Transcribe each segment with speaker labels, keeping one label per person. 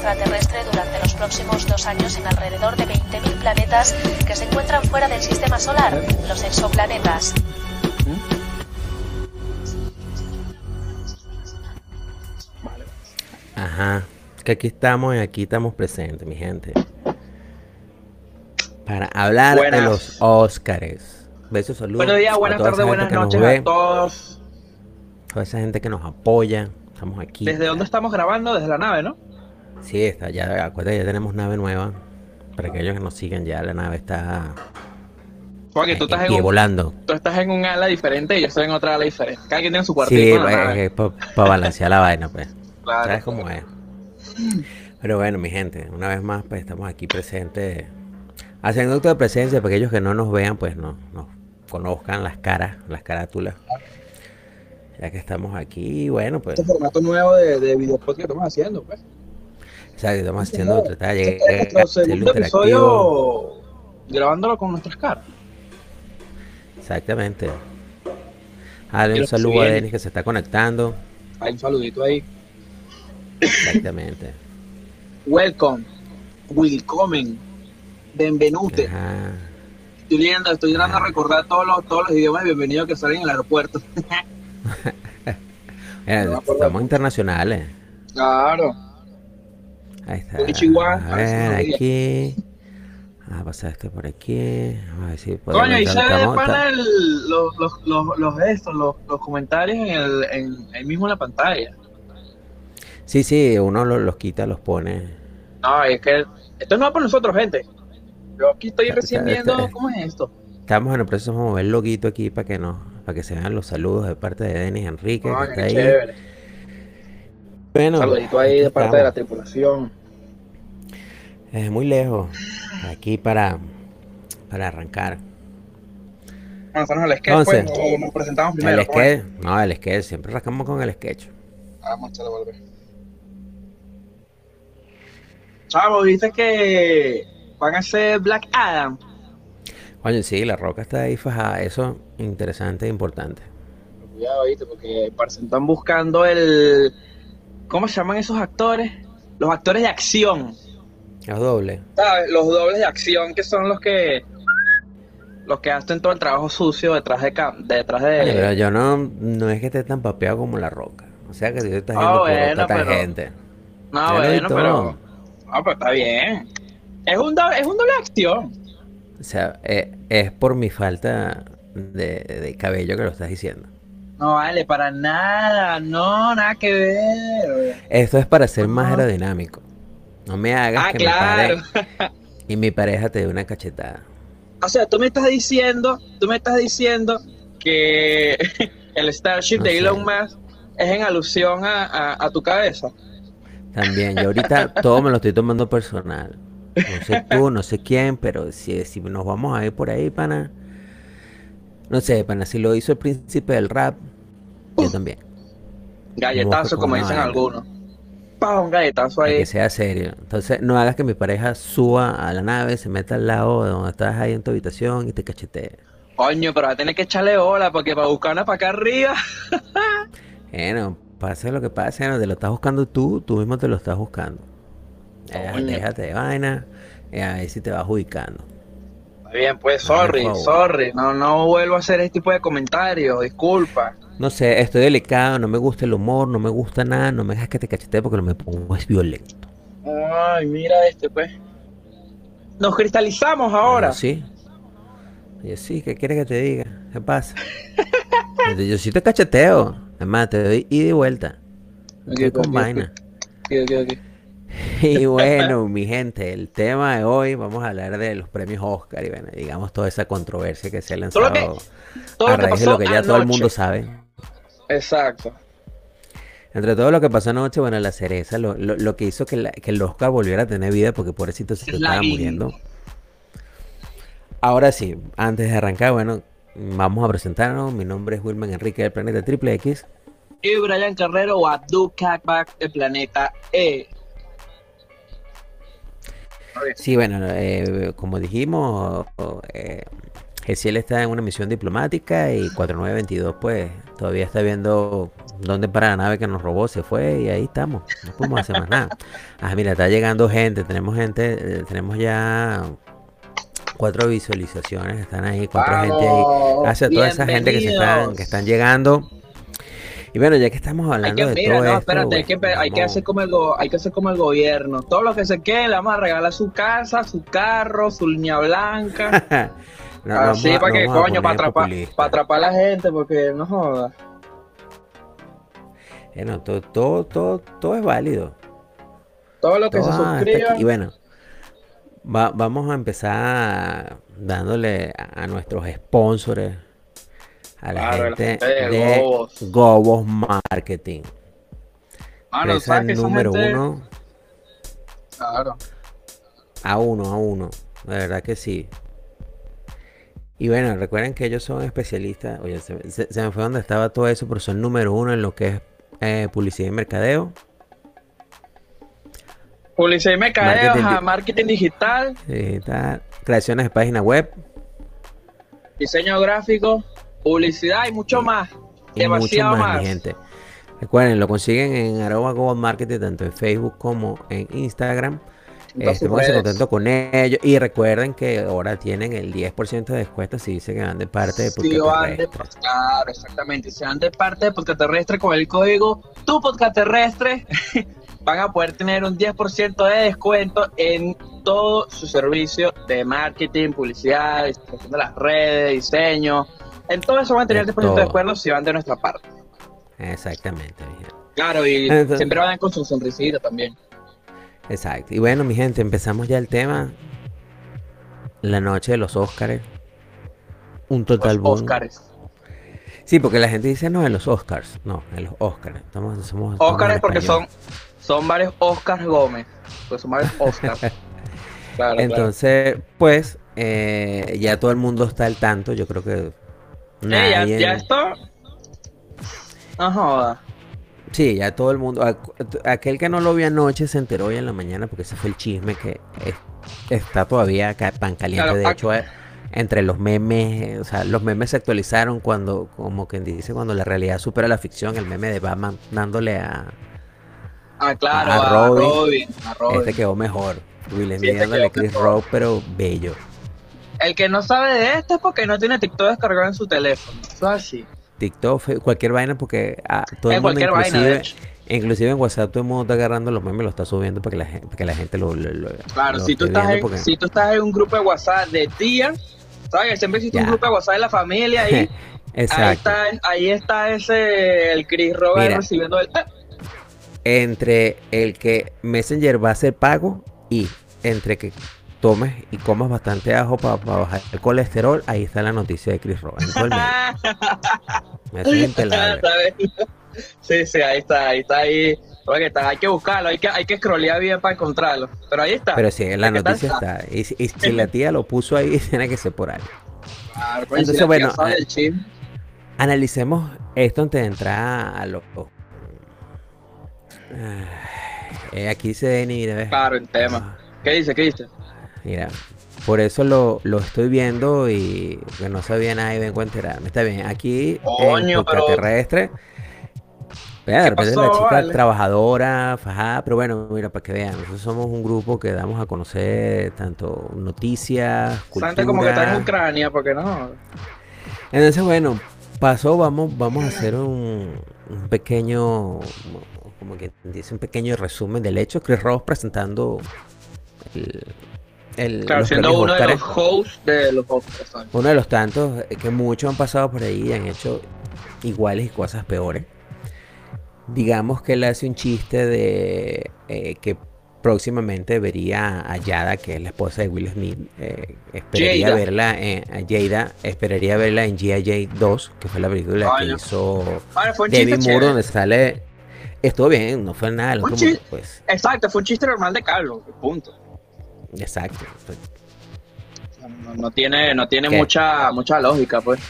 Speaker 1: extraterrestre durante los próximos dos años en alrededor de 20.000 planetas que se encuentran fuera del sistema solar, los exoplanetas.
Speaker 2: Ajá, que aquí estamos y aquí estamos presentes, mi gente. Para hablar de los Óscares. Besos, saludos.
Speaker 3: Buenos días, buenas tardes, buenas noches
Speaker 2: ve,
Speaker 3: a todos.
Speaker 2: Toda esa gente que nos apoya. Estamos aquí.
Speaker 3: ¿Desde dónde estamos grabando? Desde la nave, ¿no?
Speaker 2: Sí, está ya, acuérdate, ya tenemos nave nueva. Para aquellos que nos siguen ya, la nave está
Speaker 3: Porque tú
Speaker 2: en
Speaker 3: estás en,
Speaker 2: pie
Speaker 3: un,
Speaker 2: volando.
Speaker 3: tú estás en un ala diferente y yo estoy en otra ala diferente. Cada quien tiene su
Speaker 2: Sí,
Speaker 3: cuartito la nave.
Speaker 2: para balancear la vaina, pues.
Speaker 3: Claro.
Speaker 2: ¿Sabes cómo es? Pero bueno, mi gente, una vez más, pues estamos aquí presentes. Haciendo acto de presencia, para aquellos que no nos vean, pues no, no conozcan las caras, las carátulas. Ya que estamos aquí, bueno, pues,
Speaker 3: Este formato nuevo de, de video podcast que estamos haciendo, pues.
Speaker 2: O sea, estamos haciendo, tratar de
Speaker 3: Este es
Speaker 2: a hacerlo
Speaker 3: segundo episodio grabándolo con nuestras caras.
Speaker 2: Exactamente. Dale un saludo a. Denis que se está conectando.
Speaker 3: Hay un saludito ahí.
Speaker 2: Exactamente.
Speaker 3: Welcome. Willkommen. Benvenute.
Speaker 2: Ajá.
Speaker 3: Estoy leyendo, estoy tratando de recordar todos los, todos los idiomas de bienvenido que salen en el aeropuerto.
Speaker 2: Mira,
Speaker 3: No
Speaker 2: estamos internacionales.
Speaker 3: Claro.
Speaker 2: Ahí está. A
Speaker 3: ver nos
Speaker 2: aquí. Vamos a pasar este por aquí. Vamos a ver si podemos.
Speaker 3: Coño, y se ve de pana los, los, los, los, estos, los, los comentarios en el, en, ahí mismo en la pantalla.
Speaker 2: Sí, sí, uno lo- los quita, los pone.
Speaker 3: No, es que esto no va por nosotros, gente. Yo aquí estoy recién viendo cómo es esto.
Speaker 2: Estamos en el proceso de mover el loguito aquí para que no, para que se vean los saludos de parte de Denis Enrique, que
Speaker 3: Coño,
Speaker 2: está
Speaker 3: qué
Speaker 2: ahí.
Speaker 3: chévere.
Speaker 2: Bueno,
Speaker 3: Saludito ahí de parte de la tripulación.
Speaker 2: Es muy lejos. Aquí para, para arrancar.
Speaker 3: Lanzarnos al sketch,
Speaker 2: Entonces,
Speaker 3: pues, o nos presentamos primero.
Speaker 2: el sketch, no, el sketch, siempre rascamos con el sketch.
Speaker 3: Vamos a echarle volver. Chavo, viste que van a hacer Black Adam.
Speaker 2: Oye, sí, la roca está ahí fajada. Eso interesante e importante.
Speaker 3: Cuidado, viste, porque parece que están buscando el. ¿Cómo se llaman esos actores? Los actores de acción.
Speaker 2: Es doble.
Speaker 3: ¿Sabes? Los dobles de acción que son los que. Los que hacen todo el trabajo sucio detrás de. ca- detrás de
Speaker 2: Oye, pero yo no, no es que esté tan papeado como la roca. O sea que si tú estás
Speaker 3: Ah,
Speaker 2: yendo por
Speaker 3: bueno, pero-
Speaker 2: tangente.
Speaker 3: No,
Speaker 2: vi
Speaker 3: bueno, pero. No, pero está bien. Es un doble, es un doble de acción.
Speaker 2: O sea, eh, es por mi falta de, de cabello que lo estás diciendo.
Speaker 3: No vale, para nada. No, nada que ver.
Speaker 2: Esto es para ser más aerodinámico. No me hagas
Speaker 3: Ah,
Speaker 2: que
Speaker 3: claro.
Speaker 2: me pare y mi pareja te dé una cachetada.
Speaker 3: O sea, tú me estás diciendo, tú me estás diciendo que el Starship
Speaker 2: No
Speaker 3: de. Elon Musk es en alusión a, a- a tu cabeza.
Speaker 2: También, yo ahorita todo me lo estoy tomando personal. No sé tú, no sé quién, pero si, si nos vamos a ir por ahí, pana. No sé, pana, si lo hizo el príncipe del rap, yo también.
Speaker 3: Galletazo, como dicen algunos. Pa, un galletazo
Speaker 2: Para
Speaker 3: ahí.
Speaker 2: que sea serio. Entonces, no hagas que mi pareja suba a la nave, se meta al lado de donde estás ahí en tu habitación y te cachetee.
Speaker 3: Coño, pero va a tener que echarle bola porque para buscar una para acá arriba.
Speaker 2: Bueno, pase lo que pase, no te lo estás buscando tú, tú mismo te lo estás buscando. Eh, déjate de vaina, y a ver si te vas ubicando.
Speaker 3: Bien, pues, sorry, sorry. No, no vuelvo a hacer este tipo de comentarios, disculpa.
Speaker 2: No sé, estoy delicado, no me gusta el humor, no me gusta nada, no me dejas que te cachetee porque lo me pongo es violento.
Speaker 3: Ay, mira este, pues. Nos cristalizamos ahora.
Speaker 2: Sí. Yo sí, ¿qué quieres que te diga? ¿Qué pasa? Yo- sí te cacheteo. Es más, te doy ida y vuelta. No
Speaker 3: Ok,
Speaker 2: estoy con
Speaker 3: ok, ok.
Speaker 2: vaina. Y bueno, mi gente, el tema de hoy vamos a hablar de los premios Oscar y bueno, digamos toda esa controversia que se ha
Speaker 3: Todo lo
Speaker 2: lanzado
Speaker 3: que- Todo
Speaker 2: a
Speaker 3: lo que
Speaker 2: raíz de lo que ya todo el mundo sabe.
Speaker 3: Exacto.
Speaker 2: Entre todo lo que pasó anoche, bueno, la cereza, lo, lo- lo que hizo que, la- que el Oscar volviera a tener vida, porque pobrecito se
Speaker 3: Es
Speaker 2: estaba muriendo. Ahora sí, antes de arrancar, bueno, vamos a presentarnos. Mi nombre es Wilman Enrique del Planeta Triple X.
Speaker 3: Y Brian Carrero o Abdul Kakbak del planeta E.
Speaker 2: Sí, bueno, eh, como dijimos, eh, Gesiel está en una misión diplomática y 4922 pues todavía está viendo dónde para la nave que nos robó, se fue y ahí estamos, no podemos hacer más nada. Ah, mira, está llegando gente, tenemos gente, eh, tenemos ya cuatro visualizaciones, están ahí, cuatro gente ahí. Gracias a toda esa gente que se están, que están llegando. Y bueno, ya que estamos hablando de todo no,
Speaker 3: espérate, hay, que, hay, que hacer como el hay que hacer como el gobierno. Todo lo que se quede, le vamos a regalar su casa, su carro, su línea blanca. Así para que, coño, para atrapar, para atrapar a la gente, porque no joda.
Speaker 2: Bueno, todo, todo, todo, todo es válido.
Speaker 3: Todo lo que se suscriba.
Speaker 2: Y bueno, vamos a empezar dándole a, nuestros sponsors, a la, gente, de, Gobos. Marketing. Ah, el número uno.
Speaker 3: Claro.
Speaker 2: A uno, a uno. De verdad que sí. Y bueno, recuerden que ellos son especialistas. Oye, se, me fue donde estaba todo eso, pero son número uno en lo que es eh, publicidad y mercadeo.
Speaker 3: Publicidad y mercadeo, marketing, digital.
Speaker 2: Digital. Creaciones de página web.
Speaker 3: Diseño gráfico, publicidad y mucho más. Y demasiado mucho más,
Speaker 2: gente. Recuerden, lo consiguen en arroba Google Marketing, tanto en Facebook como en Instagram. Estamos contentos con ellos. Y recuerden que ahora tienen el 10% de descuento si dicen que van de parte de
Speaker 3: Podcast Terrestre. claro, exactamente. Si van de parte de Podcast Terrestre con el código Tu Podcast Terrestre, van a poder tener un 10% de descuento en todo su servicio de marketing, publicidad, distribución de las redes, diseño. En todo eso van a tener el 10% de descuento si van de nuestra parte.
Speaker 2: Exactamente.
Speaker 3: Claro, y siempre van con su sonrisita también.
Speaker 2: Exacto. Y bueno, mi gente, empezamos ya el tema. La noche de los Óscares. Un total los boom. Óscares. Sí, porque la gente dice no en los Oscars. No, en los Óscares. Estamos,
Speaker 3: somos, Óscares porque son, son varios Óscar Gómez. Pues son varios Óscar.
Speaker 2: Entonces, pues, eh, ya todo el mundo está al tanto. Yo creo que.
Speaker 3: Eh, ya, ya está. No joda.
Speaker 2: Sí, ya todo el mundo. Aquel que no lo vio anoche se enteró hoy en la mañana porque ese fue el chisme que está todavía acá pan caliente. de hecho, eh, entre los memes, o sea, los memes se actualizaron cuando, como quien dice, cuando la realidad supera la ficción. El meme de Batman dándole a.
Speaker 3: Ah, claro, a, Robin,
Speaker 2: Este quedó mejor. Will sí, este Chris Rock, pero bello.
Speaker 3: El que no sabe de esto es porque no tiene TikTok descargado en su teléfono. Eso es así.
Speaker 2: TikTok, cualquier vaina, porque ah, todo el mundo, inclusive, inclusive en WhatsApp todo el mundo está agarrando los memes y lo está subiendo para que la gente, que la gente lo,
Speaker 3: Claro, si, tú estás en, si tú estás en un grupo de WhatsApp de tía, ¿sabes? Siempre existe un grupo de WhatsApp de la familia ahí. Exacto. Ahí está, ahí está ese, el Chris Robert recibiendo el...
Speaker 2: Entre el que Messenger va a ser pago y entre que tomes y comas bastante ajo para bajar el colesterol, ahí está la noticia de Chris Rock.
Speaker 3: Me Sí, sí, ahí está, ahí está ahí. está, hay que buscarlo, hay que, hay que scrollear bien para encontrarlo. Pero ahí está.
Speaker 2: Pero sí, la noticia está. Y, si la tía lo puso ahí, tiene que ser por ahí. Pues, Entonces, bueno, analicemos esto antes de entrar a lo. Eh, aquí se Denny,
Speaker 3: Claro, el tema. ¿Qué dice? ¿Qué dice?
Speaker 2: Mira, por eso lo, lo estoy viendo y que no sabía nada y vengo a enterarme. Está bien, aquí
Speaker 3: Coño,
Speaker 2: en terrestre. de repente la chica trabajadora, fajada, pero bueno, mira, para que vean, nosotros somos un grupo que damos a conocer tanto noticias,
Speaker 3: cultura. como que está en Ucrania, porque no.
Speaker 2: Entonces, bueno, pasó, vamos, vamos a hacer un, un pequeño, como que dice, un pequeño resumen del hecho. Chris Ross presentando el,
Speaker 3: claro, siendo uno de los hosts de los
Speaker 2: Uno de los tantos eh, que muchos han pasado por ahí y han hecho iguales y cosas peores. Digamos que él hace un chiste de eh, que próximamente vería a Yada, que es la esposa de Will Smith. Eh, esperaría verla en Jada, esperaría verla en G.I.J. 2, que fue la película que hizo David Moore, donde sale. Estuvo bien, no fue nada.
Speaker 3: pues. Exacto, fue un chiste normal de Carlos, punto.
Speaker 2: Exacto.
Speaker 3: No, tiene, no tiene mucha, mucha lógica, pues.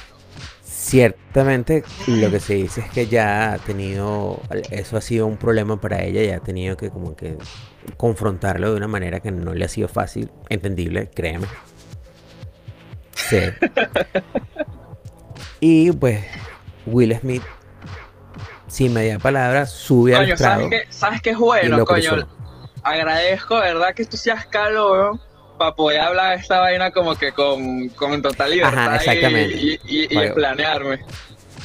Speaker 2: Ciertamente lo que se dice es que ya ha tenido, eso ha sido un problema para ella, ya ha tenido que como que confrontarlo de una manera que no le ha sido fácil, entendible, créeme. sucede. y pues Will Smith, sin media palabra, sube al
Speaker 3: Coño,
Speaker 2: estrado.
Speaker 3: ¿sabes qué, ¿sabes qué es bueno, coño?
Speaker 2: cruzó.
Speaker 3: Agradezco, ¿verdad? Que tú seas calor para poder hablar de esta vaina como que con, con total libertad
Speaker 2: Ajá,
Speaker 3: y-
Speaker 2: exactamente.
Speaker 3: y, y, y
Speaker 2: Vale.
Speaker 3: planearme.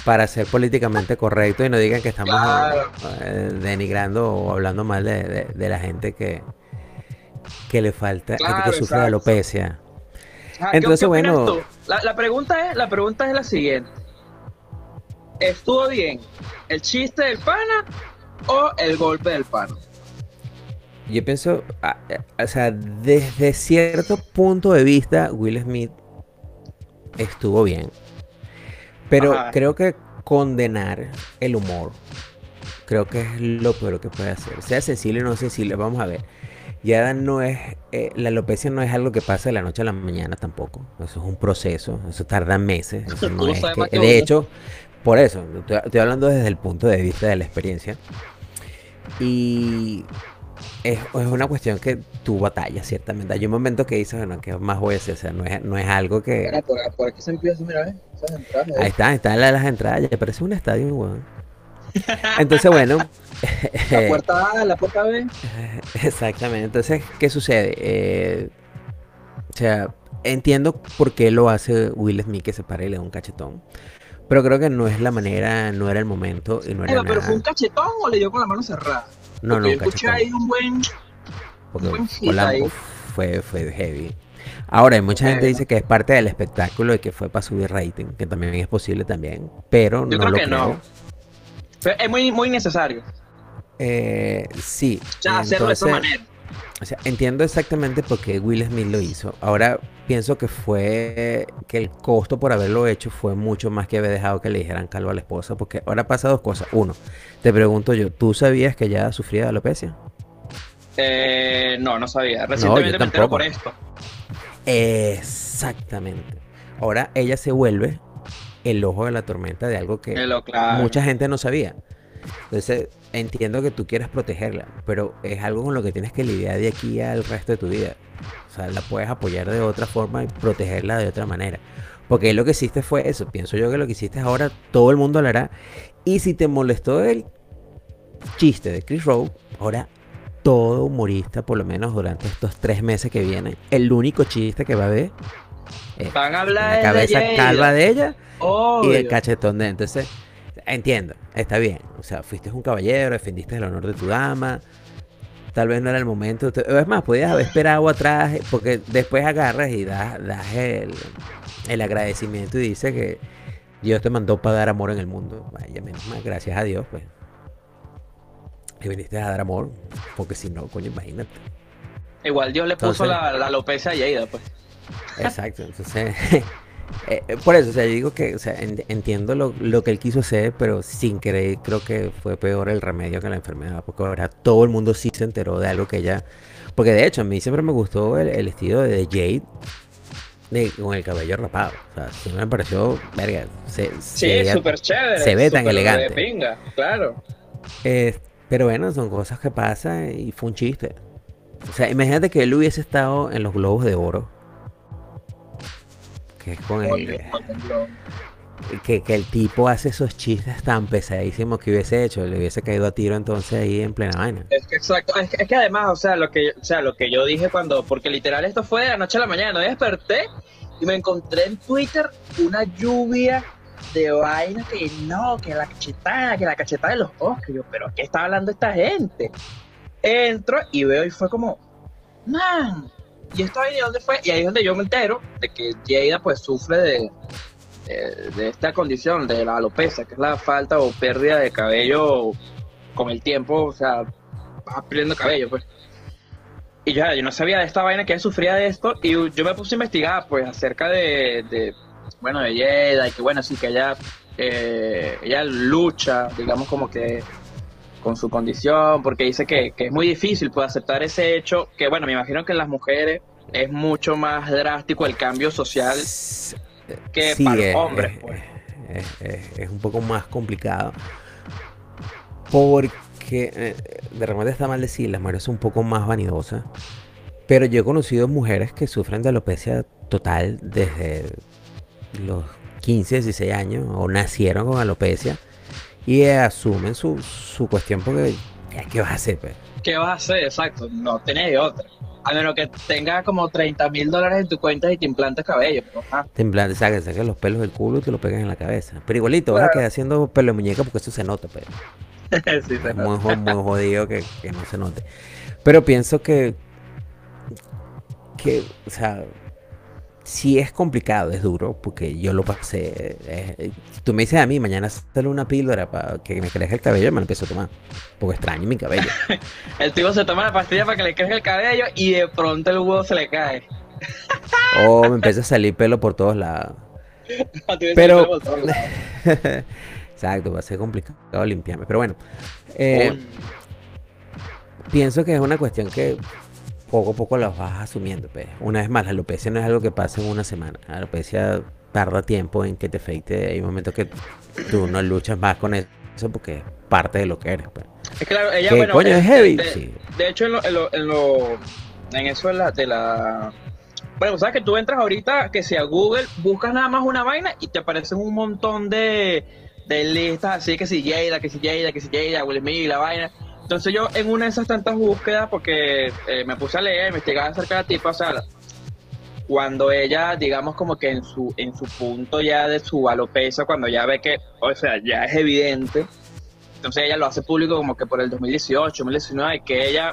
Speaker 2: para ser políticamente correcto y no digan que estamos
Speaker 3: Claro.
Speaker 2: eh, denigrando o hablando mal de, de- de la gente que, que le falta,
Speaker 3: Claro,
Speaker 2: que sufre de alopecia.
Speaker 3: Ajá, ¿qué-
Speaker 2: Entonces,
Speaker 3: qué
Speaker 2: bueno.
Speaker 3: tú? La, la pregunta es, la pregunta es la siguiente. ¿Estuvo bien el chiste del pana o el golpe del pana?
Speaker 2: Yo pienso, o sea, desde cierto punto de vista, Will Smith estuvo bien. Pero
Speaker 3: Ajá.
Speaker 2: creo que condenar el humor, creo que es lo peor que puede hacer. Sea sensible o no sensible, vamos a ver. Ya no es, eh, la alopecia no es algo que pasa de la noche a la mañana tampoco. Eso es un proceso, eso tarda meses. Eso no es que- de hecho, por eso, estoy, estoy hablando desde el punto de vista de la experiencia. Y es, es una cuestión que tú batallas, ciertamente. Hay un momento que dices, bueno, ¿qué más voy a hacer? O sea, no es, no es algo que...
Speaker 3: Mira, por, por aquí se empieza, mira, ¿ves? Esas entradas,
Speaker 2: Ahí está, ahí están la- las entradas, ya parece un estadio, weón. Entonces, bueno,
Speaker 3: La puerta A, la puerta B.
Speaker 2: exactamente. Entonces, ¿qué sucede? Eh, o sea, entiendo por qué lo hace Will Smith que se pare y le da un cachetón. Pero creo que no es la manera, no era el momento y no era
Speaker 3: Eva, pero fue un cachetón o le dio con la mano cerrada.
Speaker 2: No, no, un
Speaker 3: un buen.
Speaker 2: Porque
Speaker 3: ahí.
Speaker 2: fue, fue heavy. Ahora, mucha gente dice que es parte del espectáculo y que fue para subir rating, que también es posible también, pero
Speaker 3: Yo
Speaker 2: no
Speaker 3: creo
Speaker 2: lo
Speaker 3: que no.
Speaker 2: creo.
Speaker 3: Pero es muy, muy necesario.
Speaker 2: Eh, sí.
Speaker 3: O sea, hacerlo de esa manera.
Speaker 2: O sea, entiendo exactamente por qué Will Smith lo hizo. Ahora pienso que fue que el costo por haberlo hecho fue mucho más que haber dejado que le dijeran calvo a la esposa, porque ahora pasa dos cosas. Uno, te pregunto yo, ¿tú sabías que ella sufría de alopecia?
Speaker 3: Eh, no, no sabía. Recientemente
Speaker 2: yo
Speaker 3: me
Speaker 2: tampoco.
Speaker 3: por esto.
Speaker 2: Exactamente. Ahora ella se vuelve el ojo de la tormenta de algo que
Speaker 3: claro.
Speaker 2: mucha gente no sabía. Entonces, entiendo que tú quieras protegerla, pero es algo con lo que tienes que lidiar de aquí al resto de tu vida. O sea, la puedes apoyar de otra forma y protegerla de otra manera. Porque lo que hiciste fue eso. Pienso yo que lo que hiciste ahora todo el mundo lo hará. Y si te molestó el chiste de Chris Rowe, ahora todo humorista, por lo menos durante estos tres meses que vienen, el único chiste que va a ver es
Speaker 3: Van a
Speaker 2: la cabeza
Speaker 3: de
Speaker 2: calva de ella y el cachetón de entonces entiendo está bien. O sea fuiste un caballero defendiste el honor de tu dama. Tal vez no era el momento. Es más podías haber esperado atrás eh, porque después agarras y das, das el, el agradecimiento y dice que Dios te mandó para dar amor en el mundo. Vaya menos mal gracias a Dios pues. Que viniste a dar amor porque si no coño imagínate.
Speaker 3: Igual Dios le puso
Speaker 2: Entonces-
Speaker 3: la, la alopecia a Yeida, pues.
Speaker 2: Exacto, entonces, eh, eh, por eso, o sea, yo digo que, o sea, en- entiendo lo, lo que él quiso hacer, pero sin querer creo que fue peor el remedio que la enfermedad, porque ahora todo el mundo sí se enteró de algo que ella, porque de hecho a mí siempre me gustó el, el estilo de Jade de- con el cabello rapado, o sea, siempre me pareció, verga, se,
Speaker 3: Sí, súper chévere.
Speaker 2: se ve tan elegante.
Speaker 3: de pinga, claro.
Speaker 2: eh, pero bueno, son cosas que pasan y fue un chiste. O sea, imagínate que él hubiese estado en los Globos de Oro, que es con el... que, que el tipo hace esos chistes tan pesadísimos que hubiese hecho, le hubiese caído a tiro entonces ahí en plena vaina.
Speaker 3: Es que exacto, es que, es que además, o sea, lo que, o sea, lo que yo dije cuando, porque literal esto fue de la noche a la mañana, yo desperté y me encontré en Twitter una lluvia de vainas que no, que la cachetada, que la cachetada de los que yo, pero ¿qué está hablando esta gente? Entro y veo y fue como, man, ¿y ahí de dónde fue? Y ahí es donde yo me entero de que Jada pues sufre de, de, esta condición, de la alopecia, que es la falta o pérdida de cabello con el tiempo, o sea, vas perdiendo cabello, pues. Y ya, yo no sabía de esta vaina que sufría de esto, y yo me puse a investigar, pues, acerca de, de bueno, de Yeda, y que bueno, sí, que ella, eh, ella lucha, digamos, como que con su condición, porque dice que, que es muy difícil, pues, aceptar ese hecho, que bueno, me imagino que en las mujeres es mucho más drástico el cambio social que
Speaker 2: Sí,
Speaker 3: para los
Speaker 2: es,
Speaker 3: hombres,
Speaker 2: es-
Speaker 3: pues.
Speaker 2: es- es- es un poco más complicado. Porque eh, de repente está mal decir, las mujeres son un poco más vanidosas. Pero yo he conocido mujeres que sufren de alopecia total desde los 15, 16 años o nacieron con alopecia y asumen su, su cuestión porque ya, ¿qué vas a hacer? Pues?
Speaker 3: ¿Qué vas a hacer? Exacto, no tenés otra. A menos que tengas como 30 mil dólares en tu cuenta y te implantes cabello. Pues,
Speaker 2: te implantes, saques, los pelos del culo y te lo pegas en la cabeza. Pero igualito, vas a quedar haciendo pelo de muñeca porque eso se nota, pero. Pues. sí, se es Muy, muy, jodido que, que no se note. Pero pienso que. Que, o sea, sí es complicado, es duro, porque yo lo pasé. Eh, tú me dices a mí, mañana sale una píldora para que me crezca el cabello, me lo empiezo a tomar. Porque extraño mi cabello.
Speaker 3: el tipo se toma la pastilla para que le crezca el cabello y de pronto el huevo se le cae.
Speaker 2: o me empieza a salir pelo por todos lados. Pero. Exacto, va a ser complicado limpiarme. Pero bueno. Eh, pienso que es una cuestión que poco a poco las vas asumiendo. Pues. Una vez más, la alopecia no es algo que pasa en una semana. La alopecia tarda tiempo en que te afecte. Hay momentos que tú no luchas más con eso porque es parte de lo que eres. Pues.
Speaker 3: Es claro, ella, bueno, coño, es, heavy. De, hecho, en, lo, en, lo, en, eso de la, de la... Bueno, sabes que tú entras ahorita, que sea Google, buscas nada más una vaina y te aparecen un montón de, de listas así, que si Jada, que si Jada, que si Jada, Will Smith, la vaina. Entonces yo en una de esas tantas búsquedas, porque eh, me puse a leer, investigar acerca de la tipa, o sea, cuando ella, digamos como que en su, en su punto ya de su alopecia, cuando ya ve que, o sea, ya es evidente, entonces ella lo hace público como que por el 2018, 2019, que ella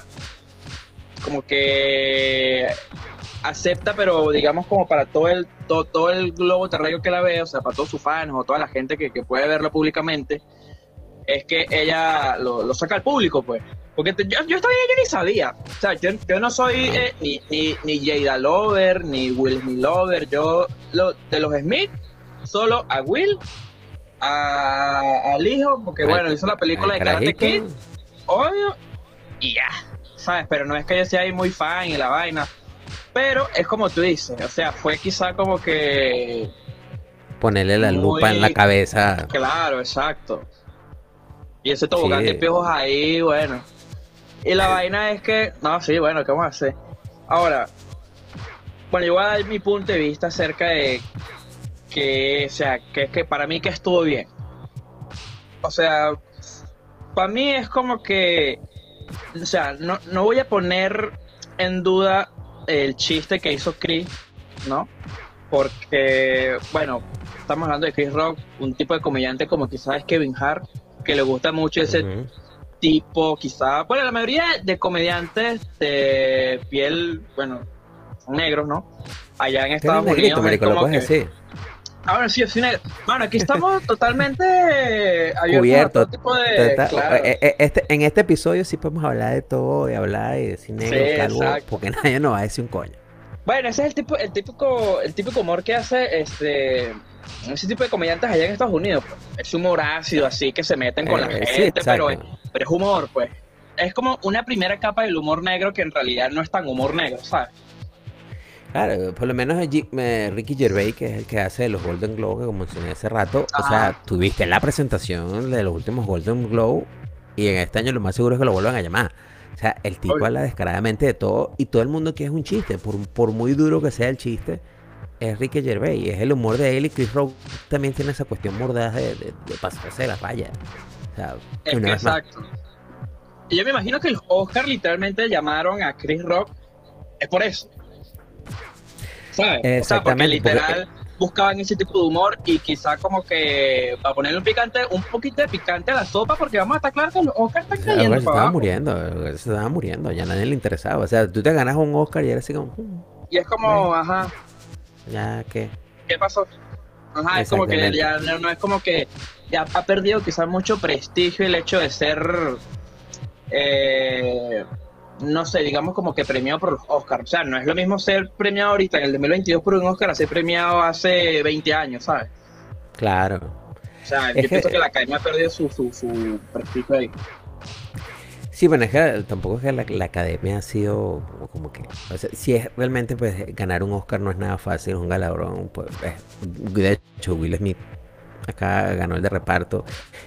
Speaker 3: como que acepta, pero digamos como para todo el, todo, el globo terráqueo que la ve, o sea, para todos sus fans o toda la gente que, que puede verlo públicamente, es que ella lo, saca al público, pues. Porque yo, yo yo ni sabía. O sea, yo, no soy eh, ni, ni, ni Jada Lover, ni Will Smith Lover. Yo, lo, de los Smith, solo a Will, a, al hijo, porque bueno, hizo la película de Karate Kid, obvio, y ya. ¿Sabes? Pero no es que yo sea ahí muy fan y la vaina. Pero es como tú dices, o sea, fue quizá como que.
Speaker 2: Ponerle la lupa en la cabeza.
Speaker 3: Claro, exacto. Y ese tobogán de piojos ahí, bueno. Y la vaina es que, no, sí, bueno, ¿qué vamos a hacer? Ahora, bueno, yo voy a dar mi punto de vista acerca de que, o sea, que, que para mí que estuvo bien. O sea, para mí es como que, o sea, no, no voy a poner en duda el chiste que hizo Chris, ¿no? Porque, bueno, estamos hablando de Chris Rock, un tipo de comediante como quizás es Kevin Hart, que le gusta mucho ese tipo, quizá, bueno, la mayoría de comediantes de piel, bueno, son negros, ¿no? Allá en Estados Unidos. Ahora sí, es negro. Bueno, aquí estamos totalmente
Speaker 2: abiertos de, eh, eh, este, en este episodio sí podemos hablar de todo, de hablar de cine negro, porque nadie nos va a decir un coño.
Speaker 3: Bueno, ese es el tipo, el típico, el típico humor que hace este ese tipo de comediantes allá en Estados Unidos, pues, es humor ácido, así que se meten con la eh, gente, pero, es, pero es humor, pues. Es como una primera capa del humor negro que en realidad no es tan humor negro, ¿sabes?
Speaker 2: Claro, por lo menos Ricky Gervais, que es el que hace los Golden Globe, como mencioné hace rato, o sea, tuviste la presentación de los últimos Golden Globe y en este año lo más seguro es que lo vuelvan a llamar. O sea, el tipo habla descaradamente de todo y todo el mundo que es un chiste, por, por muy duro que sea el chiste, es Ricky Gervais, es el humor de él y Chris Rock también tiene esa cuestión mordaz de, de, de pasarse la raya. O sea,
Speaker 3: exacto. Y yo me imagino que los Oscar literalmente llamaron a Chris Rock, es por eso. ¿Sabes? Exactamente. porque literal buscaban ese tipo de humor y quizá como que para ponerle un picante, un poquito de picante a la sopa, porque vamos a estar claros que los Oscar están cayendo.
Speaker 2: se estaban muriendo, se estaban muriendo, ya nadie le interesaba. O sea, tú te ganas un Oscar y eres así como.
Speaker 3: Y es como, ajá,
Speaker 2: ya que.
Speaker 3: ¿Qué pasó? Ajá, es como que ya no, es como que ya ha perdido quizás mucho prestigio el hecho de ser, eh, no sé, digamos como que premiado por los Oscars. O sea, no es lo mismo ser premiado ahorita en el 2022 por un Oscar a ser premiado hace 20 años, ¿sabes?
Speaker 2: Claro.
Speaker 3: O sea, yo pienso que... la academia ha perdido su, su, su prestigio ahí.
Speaker 2: Sí, bueno, es que tampoco es que la, academia ha sido como que. O sea, si es realmente, pues ganar un Oscar no es nada fácil, un galardón. Pues, de hecho, Will Smith Acá ganó el de reparto.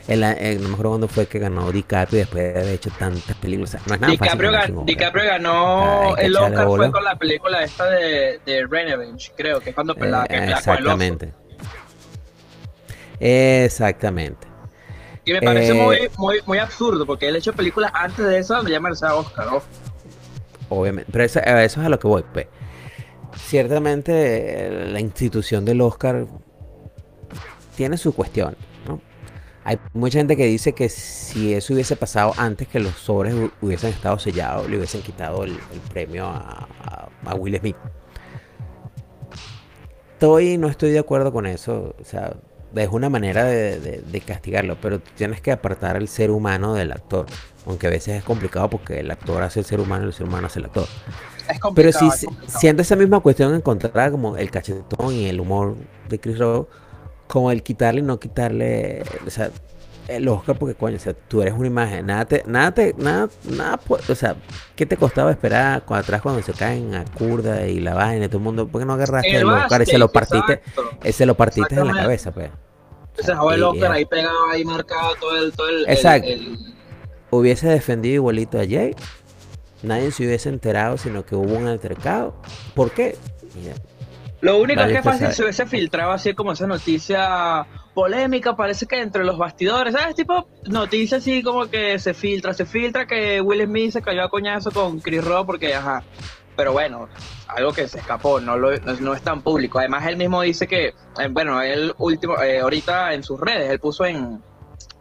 Speaker 2: El, el, no me acuerdo cuándo fue que ganó DiCaprio después de haber hecho tantas películas. no es nada
Speaker 3: DiCaprio,
Speaker 2: fácil,
Speaker 3: gan, DiCaprio ganó el Oscar fue con la película esta de, de creo, que es cuando
Speaker 2: eh,
Speaker 3: la, que
Speaker 2: Exactamente. Exactamente.
Speaker 3: Y me parece eh, muy, muy, muy absurdo, porque él ha hecho películas antes de eso donde ya merecía Oscar, ¿no?
Speaker 2: Obviamente, pero eso, eso es a lo que voy, pues. Ciertamente la institución del Oscar tiene su cuestión, ¿no? Hay mucha gente que dice que si eso hubiese pasado antes que los sobres hubiesen estado sellados, le hubiesen quitado el, el premio a, a, a, Will Smith. Estoy, no estoy de acuerdo con eso. O sea, es una manera de, de, de, castigarlo, pero tienes que apartar el ser humano del actor. Aunque a veces es complicado porque el actor hace el ser humano y el ser humano hace el actor. pero si siendo esa misma cuestión encontrar como el cachetón y el humor de Chris Rock, como el quitarle y no quitarle, o sea, el Oscar porque coño, o sea, tú eres una imagen, nada te, nada te, nada, nada, o sea, ¿qué te costaba esperar cuando atrás cuando se caen a curda y la vaina y todo el mundo, ¿por qué no agarraste el, el Oscar y se lo partiste, se lo partiste en la cabeza, pues?
Speaker 3: Se dejó el Oscar ahí pegado, ahí marcado todo el, todo el,
Speaker 2: Exacto.
Speaker 3: el, el...
Speaker 2: Hubiese defendido igualito a Jay. Nadie se hubiese enterado, sino que hubo un altercado. ¿Por qué? Mira,
Speaker 3: Lo único es que fácil se hubiese filtrado así como esa noticia polémica, parece que entre los bastidores, ¿sabes? Tipo noticia así como que se filtra, se filtra que Will Smith se cayó a coñazo con Chris Rock porque, ajá. Pero bueno, algo que se escapó, no, lo, no, no, es tan público. Además, él mismo dice que, eh, bueno, él último, eh, ahorita en sus redes, él puso en,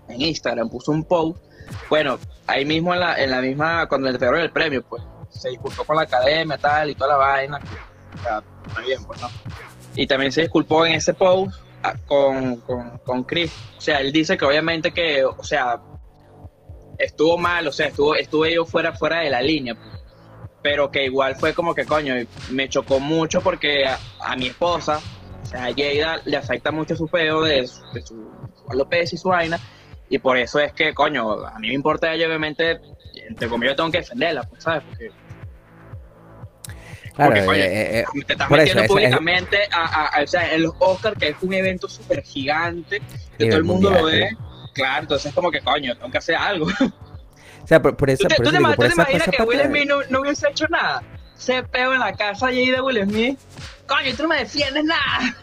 Speaker 3: en Instagram, puso un post. Bueno, ahí mismo en la, en la misma, cuando le entregaron el premio, pues se disculpó con la academia tal y toda la vaina. Sea, pues. Y también se disculpó en ese post con, con, con Chris. O sea, él dice que obviamente que, o sea, estuvo mal, o sea, estuvo, estuve yo fuera, fuera de la línea. Pues pero que igual fue como que coño, me chocó mucho porque a, mi esposa, o sea, a Jada le afecta mucho su feo de, su, de su alopecia y su vaina, y por eso es que, coño, a mí me importa ella, obviamente, entre comillas, tengo que defenderla, pues, ¿sabes? Porque,
Speaker 2: claro,
Speaker 3: porque coño,
Speaker 2: eh, eh,
Speaker 3: te estás metiendo
Speaker 2: eso, es-
Speaker 3: públicamente a, a, a- o sea, en los Oscars, que es un evento súper gigante, que todo el mundo lo
Speaker 2: mundial,
Speaker 3: ve, claro, entonces es como que, coño, tengo que hacer algo.
Speaker 2: O sea, por, por esa,
Speaker 3: ¿Tú
Speaker 2: por eso
Speaker 3: te,
Speaker 2: digo, por
Speaker 3: te
Speaker 2: esa,
Speaker 3: imaginas
Speaker 2: esa
Speaker 3: que Will Smith no, no hubiese hecho nada? Se pegó en la casa allí de Will Smith. Coño, tú no me defiendes nada.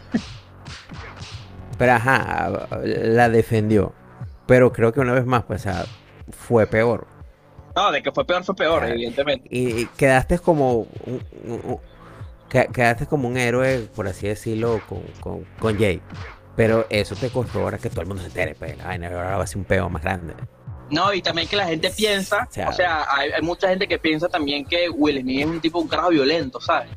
Speaker 2: Pero ajá, la defendió. Pero creo que una vez más, pues, o sea, fue peor.
Speaker 3: No, de que fue peor, fue peor,
Speaker 2: Ah,
Speaker 3: evidentemente.
Speaker 2: Y quedaste como un, un- un- que- quedaste como un héroe, por así decirlo, con, con, con Jay. Pero eso te costó ahora que todo el mundo se entere, pues, la vaina ahora va a ser un peo más grande.
Speaker 3: No, y también que la gente piensa,
Speaker 2: O sea,
Speaker 3: o sea, hay, hay mucha gente que piensa también que Will Smith es un tipo, un carajo violento, ¿sabes?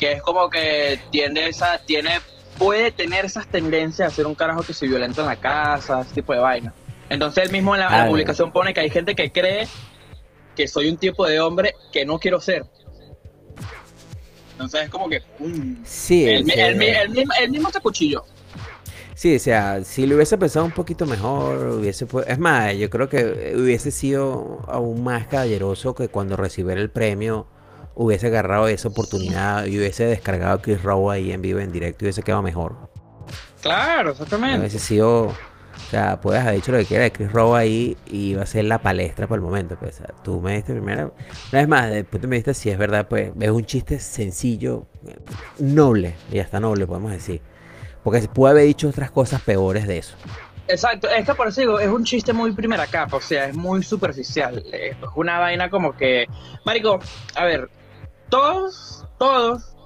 Speaker 3: Que es como que tiene esa, tiene, puede tener esas tendencias a ser un carajo que se violenta en la casa, ese tipo de vaina. Entonces él mismo en la, publicación pone que hay gente que cree que soy un tipo de hombre que no quiero ser. Entonces es como que, um,
Speaker 2: Sí,
Speaker 3: él,
Speaker 2: sí,
Speaker 3: él- él mismo, él mismo se cuchilló.
Speaker 2: Sí, o sea, si lo hubiese pensado un poquito mejor, hubiese Es más, yo creo que hubiese sido aún más caballeroso que cuando recibiera el premio hubiese agarrado esa oportunidad y hubiese descargado a Chris Rowe ahí en vivo, en directo y hubiese quedado mejor.
Speaker 3: Claro, exactamente.
Speaker 2: Hubiese sido... O sea, puedes haber dicho lo que quieras de Chris Rowe ahí y iba a ser la palestra por el momento. Pues, o sea, tú me diste primero... Una vez más, desde el punto de si es verdad, pues es un chiste sencillo, noble, y hasta noble, podemos decir. Porque se puede haber dicho otras cosas peores de eso.
Speaker 3: Exacto, es que por eso digo, es un chiste muy primera capa, o sea, es muy superficial. Es una vaina como que. Marico, a ver, todos, todos,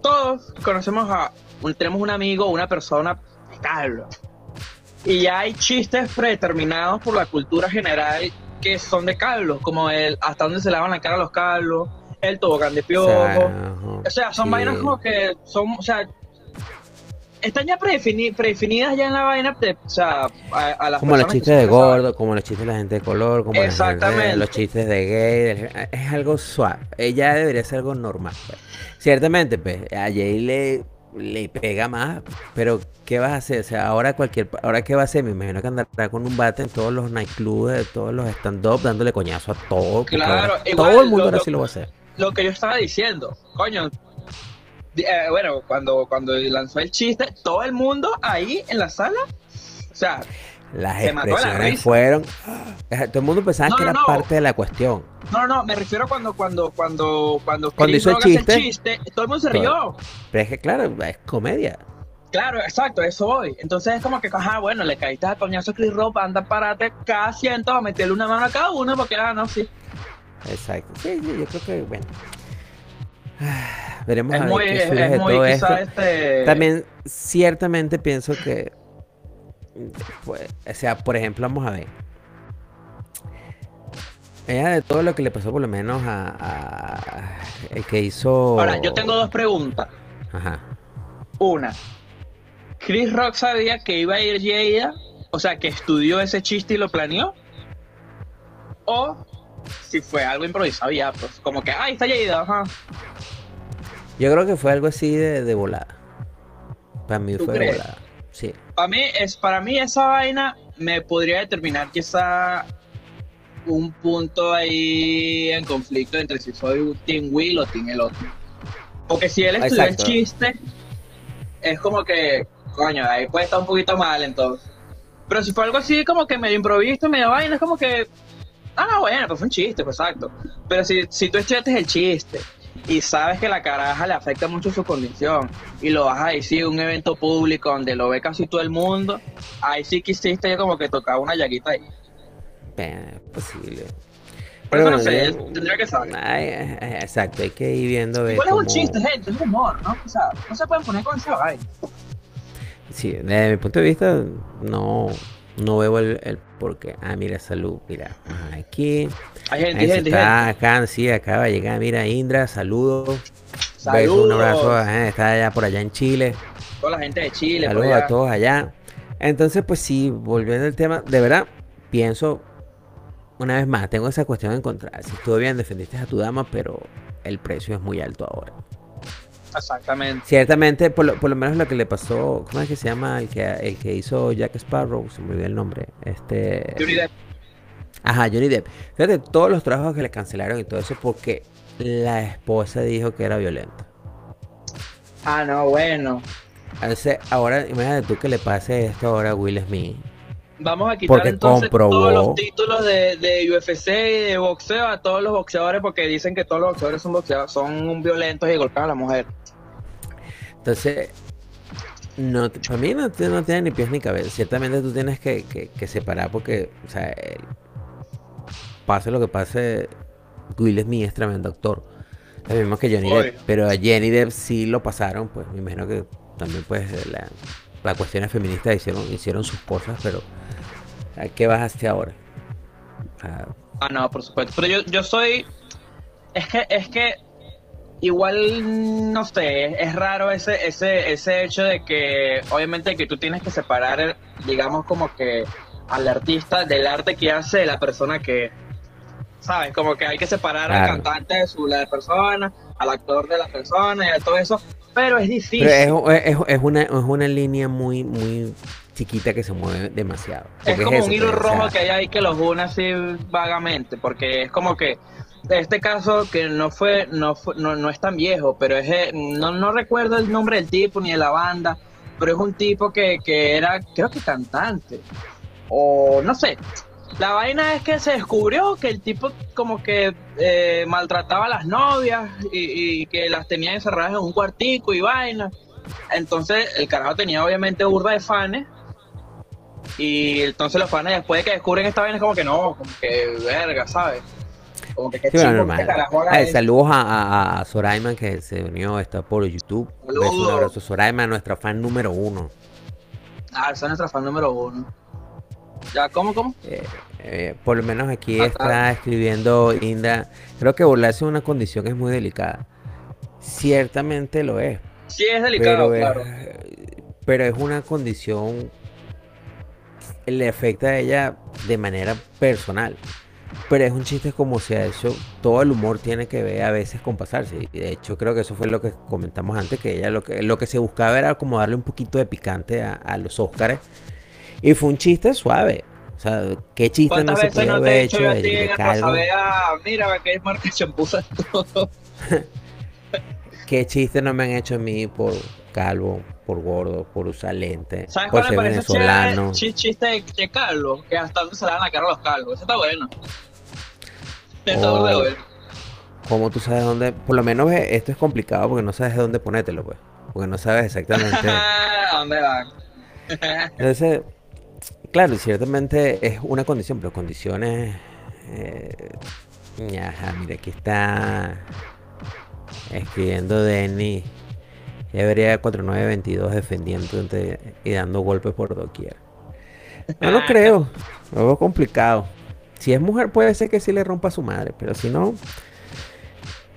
Speaker 3: todos conocemos a. Tenemos un amigo una persona calvo. Y ya hay chistes predeterminados por la cultura general que son de calvos, como el hasta dónde se lavan la cara los calvos, el tobogán de piojo. O sea, son
Speaker 2: sí.
Speaker 3: vainas como que son, o sea, están ya predefini- predefinidas ya en la vaina, de- o sea, a, a las
Speaker 2: Como los chistes de gordo, como los chistes de la gente de color, como los chistes de gay, es algo suave. Ella debería ser algo normal. pues. Ciertamente, pues, a Jay le, le pega más, pero ¿qué vas a hacer? O sea, ahora cualquier, ahora qué va a hacer? Me imagino que andará con un bate en todos los nightclubs, todos los stand-up, dándole coñazo a todo.
Speaker 3: Claro,
Speaker 2: ahora
Speaker 3: igual
Speaker 2: todo el mundo
Speaker 3: lo-
Speaker 2: ahora sí lo va a hacer.
Speaker 3: Lo que yo estaba diciendo, coño, eh, bueno, cuando, cuando lanzó el chiste, todo el mundo ahí en la sala, o sea,
Speaker 2: Las
Speaker 3: Se la
Speaker 2: expresiones fueron. Todo el mundo pensaba
Speaker 3: No,
Speaker 2: que
Speaker 3: no,
Speaker 2: era
Speaker 3: no.
Speaker 2: parte de la cuestión.
Speaker 3: no, no, me refiero cuando, cuando, cuando, cuando,
Speaker 2: Cuando hizo el chiste.
Speaker 3: chiste, todo el mundo se rió.
Speaker 2: Pero es que, claro, es comedia.
Speaker 3: Claro, exacto, eso voy. Entonces es como que, ajá, bueno, le caíste a coñazo a Chris Rock, anda, parate cada asiento, a meterle una mano a cada uno, porque, ah, no, sí.
Speaker 2: Exacto. Sí, sí, yo creo que, bueno. Ah, Veremos
Speaker 3: Es
Speaker 2: a ver
Speaker 3: muy,
Speaker 2: qué
Speaker 3: es, es
Speaker 2: de
Speaker 3: muy,
Speaker 2: todo esto.
Speaker 3: este...
Speaker 2: También, ciertamente pienso que. Pues, o sea, por ejemplo, vamos a ver. Ella de todo lo que le pasó, por lo menos a, a- el que hizo.
Speaker 3: Ahora, yo tengo dos preguntas.
Speaker 2: Ajá.
Speaker 3: Una, Chris Rock sabía que iba a ir Jada, o sea, que estudió ese chiste y lo planeó. O si fue algo improvisado ya, pues, como que, ay, está Jada, ajá.
Speaker 2: Yo creo que fue algo así de, de volada. Para mí
Speaker 3: ¿Tú
Speaker 2: fue de volada. Sí.
Speaker 3: Para mí, es, para mí esa vaina me podría determinar quizá un punto ahí en conflicto entre si soy un Team Will o Team el otro. Porque si él estudió
Speaker 2: Exacto.
Speaker 3: el chiste, es como que, coño, ahí puede estar un poquito mal entonces. Pero si fue algo así como que medio improvisto, medio vaina, es como que, ah, bueno, pues fue un chiste, pues exacto. Pero si, si tú estudiaste el chiste y sabes que la caraja le afecta mucho su condición y lo vas a decir un evento público donde lo ve casi todo el mundo, ahí sí quisiste como que tocar una llaguita ahí.
Speaker 2: Eh, Es posible.
Speaker 3: Por eso no sé, tendría que saber.
Speaker 2: Ay, eh, exacto, hay que ir viendo. ver
Speaker 3: es un chiste, gente, es humor, ¿no? O sea, no se pueden poner con esa vaina.
Speaker 2: Sí, desde mi punto de vista, no, no veo el, el por qué. Ah, mira, salud, mira. ajá, aquí.
Speaker 3: Hay gente,
Speaker 2: Ahí se
Speaker 3: gente,
Speaker 2: está, acá, sí, acaba de llegar. Mira, Indra, saludos.
Speaker 3: gente.
Speaker 2: Beso, un
Speaker 3: Saludos
Speaker 2: abrazo. ajá, está allá por allá en Chile.
Speaker 3: toda la gente de Chile.
Speaker 2: Saludos a todos allá. Entonces, pues sí, volviendo al tema, de verdad, pienso, una vez más, tengo esa cuestión encontrada. Si estuvo bien, defendiste a tu dama, pero el precio es muy alto ahora.
Speaker 3: Exactamente.
Speaker 2: Ciertamente, por lo, por lo menos lo que le pasó, ¿cómo es que se llama? El que, el que hizo Jack Sparrow, se me olvidó el nombre. Este.
Speaker 3: Johnny Depp.
Speaker 2: Ajá, Johnny Depp. Fíjate, todos los trabajos que le cancelaron y todo eso porque la esposa dijo que era violenta.
Speaker 3: Ah, no, bueno.
Speaker 2: Entonces, ahora, imagínate tú que le pase esto ahora a Will Smith.
Speaker 3: Vamos a quitar
Speaker 2: Porque
Speaker 3: entonces
Speaker 2: comprobó-
Speaker 3: todos los títulos de, de UFC y de boxeo a todos los boxeadores porque dicen que todos los boxeadores son boxeadores, son violentos y golpean a la mujer.
Speaker 2: Entonces, no, para mí no, te- no tiene ni pies ni cabeza. Ciertamente tú tienes que, que- que separar porque, o sea, el- pase lo que pase, Will Smith es tremendo actor. Lo mismo que Johnny. Depp. Pero a Johnny Depp sí lo pasaron, pues me imagino que también pues la, la cuestión feministas hicieron, hicieron sus cosas, pero ¿a qué bajaste ahora?
Speaker 3: Ah, no, por supuesto. Pero yo, yo soy. Es que, es que. Igual, no sé, es raro ese, ese, ese hecho de que, obviamente, que tú tienes que separar, digamos, como que al artista del arte que hace de la persona que, ¿sabes? Como que hay que separar al cantante de su la persona, al actor de la persona y a todo eso. Pero es difícil.
Speaker 2: pero es, es- es una, es una línea muy, muy chiquita que se mueve demasiado.
Speaker 3: Es como
Speaker 2: eso,
Speaker 3: un hilo
Speaker 2: pues, o
Speaker 3: rojo
Speaker 2: sea,
Speaker 3: que hay ahí que los une así vagamente, porque es como que este caso que no fue, no fue- no, no es tan viejo, pero es eh, no, no recuerdo el nombre del tipo ni de la banda, pero es un tipo que, que era, creo que cantante, o no sé. La vaina es que se descubrió que el tipo como que eh, maltrataba a las novias y, y que las tenía encerradas en un cuartico y vaina. Entonces el carajo tenía obviamente burda de fans y entonces los fans después de que descubren esta vaina es como que no, como que verga, ¿sabes? Como que qué
Speaker 2: Sí, normal. Ay, saludos a, a, que se unió está por YouTube. Beso, un
Speaker 3: Saludos.
Speaker 2: abrazo. Nuestra fan número uno.
Speaker 3: Ah, esa es nuestra fan número uno. Ya, ¿cómo, cómo?
Speaker 2: Eh, eh, por lo menos aquí
Speaker 3: Ah,
Speaker 2: está escribiendo Inda. Creo que burlarse de una condición es muy delicada. Ciertamente lo es.
Speaker 3: Sí, es delicado,
Speaker 2: pero,
Speaker 3: claro.
Speaker 2: es, pero es una condición le afecta a ella de manera personal. Pero es un chiste como se ha hecho. Todo el humor tiene que ver a veces con pasarse. Y de hecho, creo que eso fue lo que comentamos antes: que ella lo que, lo que se buscaba era como darle un poquito de picante a, a los Óscares. Y fue un chiste suave. O sea, ¿qué chiste no
Speaker 3: ¿Cuántas
Speaker 2: se podía
Speaker 3: no
Speaker 2: haber
Speaker 3: he
Speaker 2: hecho
Speaker 3: hecho a
Speaker 2: de, de
Speaker 3: pasabea? Mira, que es marca champú todo.
Speaker 2: ¿Qué chistes no me han hecho a mí por calvo, por gordo, por usar lente,
Speaker 3: ¿Sabes
Speaker 2: por
Speaker 3: cuál me
Speaker 2: ser
Speaker 3: parece
Speaker 2: venezolano?
Speaker 3: chévere? Chi- chiste de, calvo, que hasta se le dan la cara a los calvos. Eso está bueno. Está
Speaker 2: Oh.
Speaker 3: bueno.
Speaker 2: ¿Cómo tú sabes dónde? Por lo menos eh, esto es complicado porque no sabes de dónde ponértelo, pues. Porque no sabes exactamente.
Speaker 3: ¿A dónde van?
Speaker 2: Entonces, claro, ciertamente es una condición, pero condiciones. Eh, ajá, mira, aquí está escribiendo Denny. Ya vería 4922 defendiendo y dando golpes por doquier. No lo creo, lo veo complicado. Si es mujer, puede ser que sí le rompa a su madre, pero si no.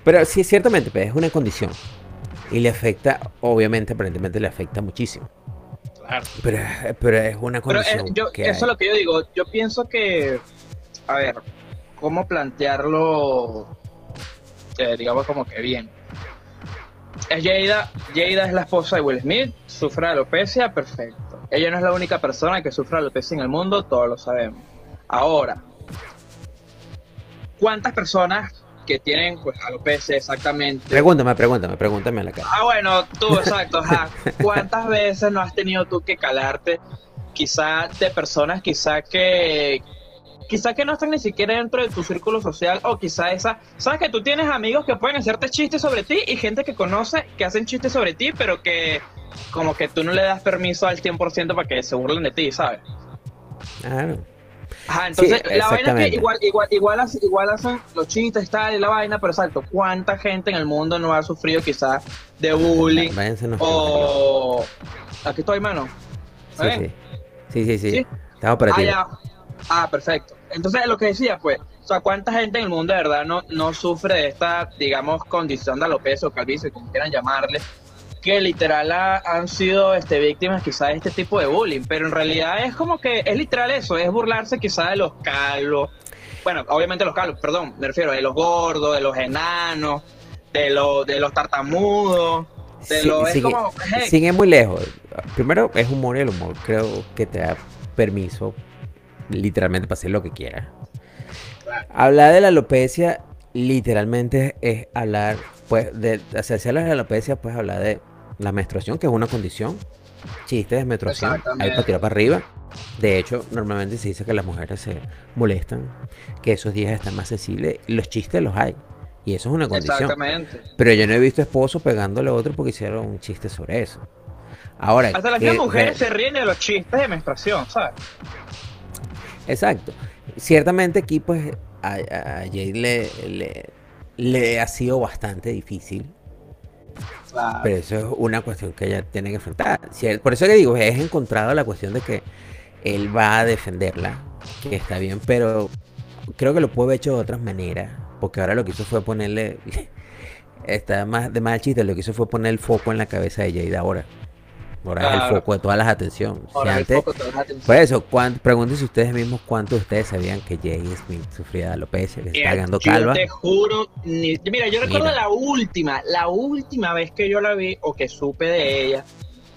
Speaker 2: Pero sí, ciertamente, pues, es una condición. Y le afecta, obviamente, aparentemente le afecta muchísimo.
Speaker 3: Claro.
Speaker 2: Pero, pero es una
Speaker 3: Pero eh,
Speaker 2: condición.
Speaker 3: yo,
Speaker 2: que
Speaker 3: eso es lo que yo digo. Yo pienso que, a ver, ¿cómo plantearlo? eh, digamos como que bien. Es Jada, Jada es la esposa de Will Smith, sufre alopecia, perfecto. Ella no es la única persona que sufre alopecia en el mundo, todos lo sabemos. Ahora, ¿cuántas personas que tienen pues, alopecia exactamente?
Speaker 2: Pregúntame, pregúntame, pregúntame a la cara.
Speaker 3: Ah, bueno, tú, exacto. ajá. ¿Cuántas veces no has tenido tú que calarte quizá de personas quizá que quizá que no están ni siquiera dentro de tu círculo social o quizá esa, sabes que tú tienes amigos que pueden hacerte chistes sobre ti y gente que conoce que hacen chistes sobre ti, pero que como que tú no le das permiso al 100% para que se burlen de ti, ¿sabes?
Speaker 2: Claro.
Speaker 3: Ajá, entonces
Speaker 2: Sí,
Speaker 3: la vaina es que igual, igual, igual, hace- igual hacen los chistes tal y la vaina, pero exacto, ¿cuánta gente en el mundo no ha sufrido quizá de bullying?
Speaker 2: Váyanse unos
Speaker 3: O. Aquí estoy, mano.
Speaker 2: Sí, sí. Sí, sí. Estamos
Speaker 3: Ah,
Speaker 2: operativos.
Speaker 3: Ah, perfecto. Entonces, lo que decía, pues, o sea, ¿cuánta gente en el mundo de verdad no, no sufre de esta, digamos, condición de alopecia o calvicie, como quieran llamarle, que literal ha- han sido este, víctimas quizá de este tipo de bullying? Pero en realidad es como que es literal eso, es burlarse quizá de los calvos. Bueno, obviamente los calvos, perdón, me refiero de los gordos, de los enanos, de los, de los tartamudos. De
Speaker 2: Sí,
Speaker 3: los, es
Speaker 2: sigue,
Speaker 3: como, hey,
Speaker 2: sigue muy lejos. Primero, es humor y el humor creo que te da permiso literalmente para hacer lo que quieras.
Speaker 3: Claro.
Speaker 2: Hablar de la alopecia literalmente es hablar, pues, de hacerse la alopecia, pues hablar de la menstruación, que es una condición. Chistes de menstruación,
Speaker 3: Exactamente.
Speaker 2: para tirar para arriba. De hecho, normalmente se dice que las mujeres se molestan, que esos días están más sensibles. Los chistes los hay. Y eso es una condición.
Speaker 3: Exactamente.
Speaker 2: Pero yo no he visto esposo pegándole a otro porque hicieron un chiste sobre eso. Ahora,
Speaker 3: Hasta las
Speaker 2: que-
Speaker 3: mujeres se ríen de los chistes de menstruación, ¿sabes?
Speaker 2: Exacto. Ciertamente aquí pues a, a Jade le, le, le ha sido bastante difícil, pero eso es una cuestión que ella tiene que enfrentar. Por eso que digo, es encontrado la cuestión de que él va a defenderla, que está bien, pero creo que lo puede haber hecho de otras maneras, porque ahora lo que hizo fue ponerle, está más de mal chiste, lo que hizo fue poner el foco en la cabeza de Jade ahora. Ahora es el foco de todas las atenciones. Si
Speaker 3: el la.
Speaker 2: Por eso, pregúntense ustedes mismos cuántos de ustedes sabían que Jay Smith sufría de alopecia, que está
Speaker 3: Eh,
Speaker 2: quedando
Speaker 3: yo
Speaker 2: calva.
Speaker 3: te juro, ni- mira, yo recuerdo
Speaker 2: Mira.
Speaker 3: la última, la última vez que yo la vi o que supe de ella,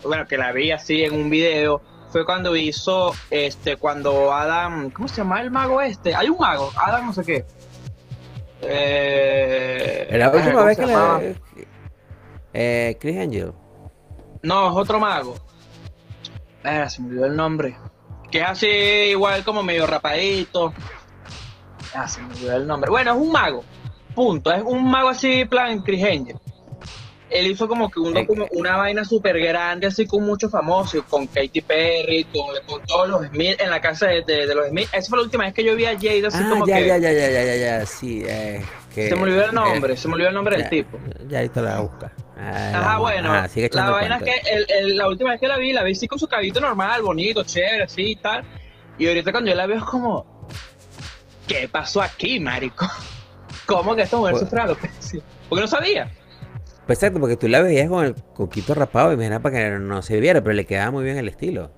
Speaker 3: bueno, que la vi así en un video, fue cuando hizo, este, cuando Adam, ¿cómo se llama el mago este? Hay un mago, Adam no sé qué. Eh,
Speaker 2: La última
Speaker 3: ¿cómo
Speaker 2: vez que le... Eh, Chris Angel.
Speaker 3: No, es otro mago. Ah, se me olvidó el nombre. Que es así, igual como medio rapadito. Ah, se me olvidó el nombre. Bueno, es un mago. Punto. Es un mago así, plan Chris Angel. Él hizo como que uno, como una vaina súper grande, así con muchos famosos, con Katy Perry, con, con todos los Smith en la casa de, de- de los Smith. Esa fue la última vez que yo vi a Jade así
Speaker 2: Ah,
Speaker 3: como
Speaker 2: ya,
Speaker 3: que.
Speaker 2: ya, ya, ya, ya, ya, ya, sí. Eh, que,
Speaker 3: Se me olvidó el
Speaker 2: eh,
Speaker 3: nombre, se me olvidó el nombre
Speaker 2: ya,
Speaker 3: del tipo.
Speaker 2: Ya ahorita la voy
Speaker 3: Ajá,
Speaker 2: vamos,
Speaker 3: bueno,
Speaker 2: ajá, sigue
Speaker 3: la vaina es que el- el- la última vez que la vi, la vi así con su cabito normal, bonito, chévere, así y tal. Y ahorita cuando yo la veo es como, ¿qué pasó aquí, marico? ¿Cómo que esta mujer
Speaker 2: Pues-
Speaker 3: sufre alopecia? Porque no sabía.
Speaker 2: Pues exacto, porque tú la veías con el coquito rapado era para que no se viera, pero le quedaba muy bien el estilo.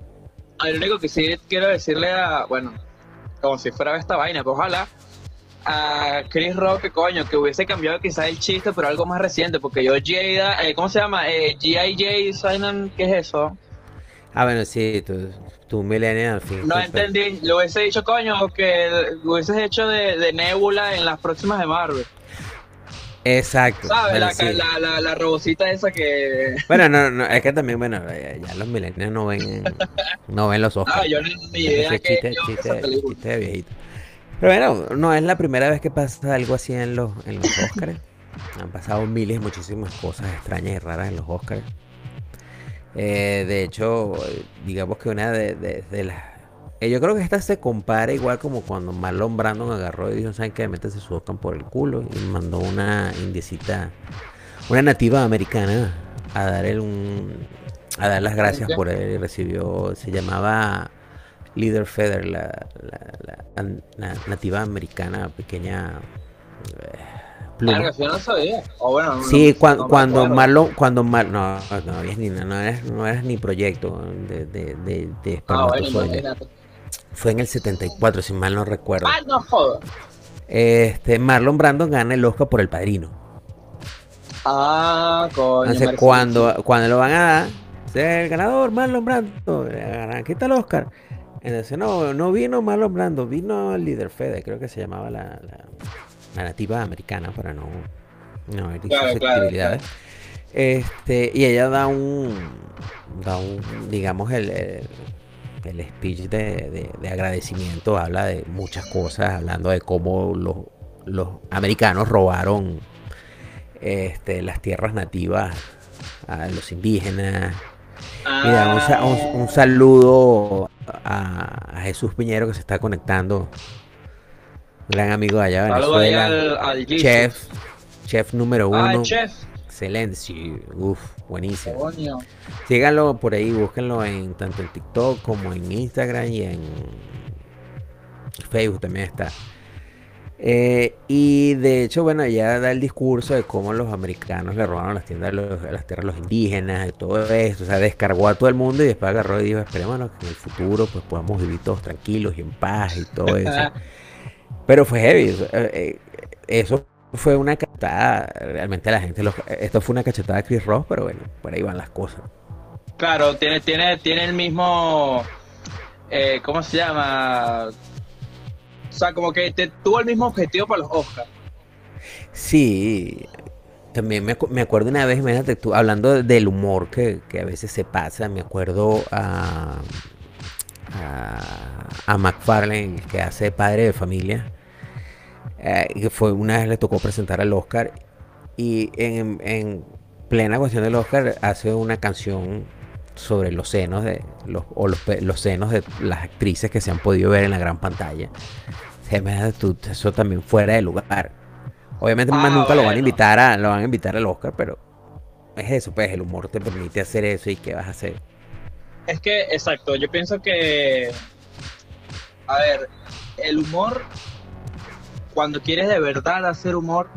Speaker 3: Lo único que sí quiero decirle a, bueno, como si fuera esta vaina, pues ojalá a Chris Rock, que coño, que hubiese cambiado quizás el chiste, pero algo más reciente, porque yo Jada, eh, ¿cómo se llama? Eh, G.I.J. Simon, ¿qué es eso?
Speaker 2: Ah, bueno, sí, tú, tú millennial al fin.
Speaker 3: No entendí, le hubiese dicho, coño, que lo hubieses hecho de, de Nebula en las próximas de Marvel.
Speaker 2: Exacto.
Speaker 3: ¿Sabes?
Speaker 2: Bueno,
Speaker 3: La,
Speaker 2: sí.
Speaker 3: la, la, la robocita esa que.
Speaker 2: Bueno, no, no, es que también, bueno, ya, ya los millennials no ven, no ven los.
Speaker 3: Ah, yo ni, ni idea
Speaker 2: Ese
Speaker 3: que
Speaker 2: chiste,
Speaker 3: yo
Speaker 2: chiste- chiste de viejito. Pero bueno, no es la primera vez que pasa algo así en los, en los Oscars. Han pasado miles muchísimas cosas extrañas y raras en los Oscars. Eh, de hecho, digamos que una de, de- de las... eh, yo creo que esta se compara igual como cuando Marlon Brandon agarró y dijo, ¿saben qué? Métese su Oscar por el culo. Y mandó una indiecita, una nativa americana a dar el un... A dar las gracias por él y recibió, se llamaba Leader Feather, la, la- la- la nativa americana pequeña eh, pluma.
Speaker 3: Yo no sabía. O bueno, no-
Speaker 2: Sí,
Speaker 3: no-
Speaker 2: cuan-
Speaker 3: no me
Speaker 2: cuando. Marlon, cuando Mar, no, no habías ni no eres, no eres ni proyecto de, de, de, de
Speaker 3: Ah, bueno,
Speaker 2: espermatozoide. Fue en el 74, si mal no recuerdo.
Speaker 3: Ah, no.
Speaker 2: Este, Marlon Brandon gana el Oscar por El Padrino.
Speaker 3: Ah, coño.
Speaker 2: Entonces, cuando, cuando lo van a dar, "Ese es el ganador, Marlon Brando, le agarran, aquí está el Oscar. Entonces, no, no vino Marlon Brando, vino el líder Fede, creo que se llamaba la, la- la nativa americana, para no, no herir
Speaker 3: Claro.
Speaker 2: Este, y ella da un, da un, digamos, el, el, el speech de, de- de agradecimiento, habla de muchas cosas, hablando de cómo los, los americanos robaron este, las tierras nativas a los indígenas. Mira, un, un saludo a, a Jesús Piñero que se está conectando. Gran amigo de allá Venezuela.
Speaker 3: al, al.
Speaker 2: Chef, chef número uno.
Speaker 3: Ah, chef.
Speaker 2: Excelente, sí, uf, buenísimo.
Speaker 3: Coño.
Speaker 2: Síganlo por ahí, búsquenlo en tanto en TikTok como en Instagram y en Facebook también está. Eh, y de hecho, bueno, ya da el discurso de cómo los americanos le robaron las tiendas, los- las tierras a los indígenas y todo esto. O sea, descargó a todo el mundo y después agarró y dijo, esperemos que en el futuro pues podamos vivir todos tranquilos y en paz y todo eso. Pero fue heavy. eh, Eso fue una cachetada. Realmente la gente, lo- esto fue una cachetada a Chris Ross, pero bueno, por ahí van las cosas.
Speaker 3: Claro, tiene, tiene, tiene el mismo. eh, ¿Cómo se llama? O sea, como que te, tuvo el mismo objetivo para los Oscars.
Speaker 2: Sí, también me, me acuerdo una vez, imagínate tú, hablando de- del humor que, que a veces se pasa, me acuerdo a, a, a McFarlane, que hace padre de familia, eh, que fue una vez le tocó presentar al Oscar y en, en plena cuestión del Oscar hace una canción sobre los senos de los, o los, los senos de las actrices que se han podido ver en la gran pantalla. Eso también fuera de lugar. Obviamente más
Speaker 3: Ah,
Speaker 2: nunca lo van a invitar a, lo van a invitar al Oscar, pero es eso, pues el humor te permite hacer eso y qué vas a hacer.
Speaker 3: Es que, exacto, yo pienso que. A ver, el humor. Cuando quieres de verdad hacer humor.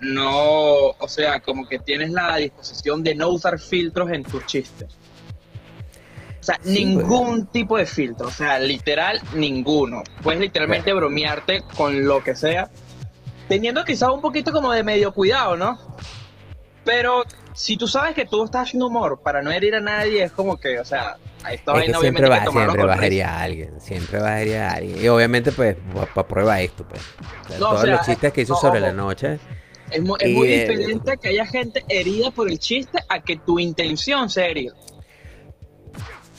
Speaker 3: No. O sea, como que tienes la disposición de no usar filtros en tus chistes. O sea,
Speaker 2: Sí,
Speaker 3: ningún tipo de filtro. O sea, literal, ninguno. Puedes literalmente bromearte con lo que sea. Teniendo quizás un poquito como de medio cuidado, ¿no? Pero si tú sabes que tú estás haciendo humor para no herir a nadie, es como que, o sea, esta
Speaker 2: Es
Speaker 3: vaina
Speaker 2: siempre va, siempre va a
Speaker 3: risa.
Speaker 2: herir a alguien, siempre va a herir a alguien. Y obviamente, pues, para prueba esto, pues. O sea,
Speaker 3: No, o
Speaker 2: todos
Speaker 3: sea,
Speaker 2: los chistes que hizo
Speaker 3: no,
Speaker 2: sobre
Speaker 3: ojo.
Speaker 2: la noche.
Speaker 3: Es muy, es muy
Speaker 2: eh,
Speaker 3: diferente que haya gente herida por el chiste a que tu intención sea herir.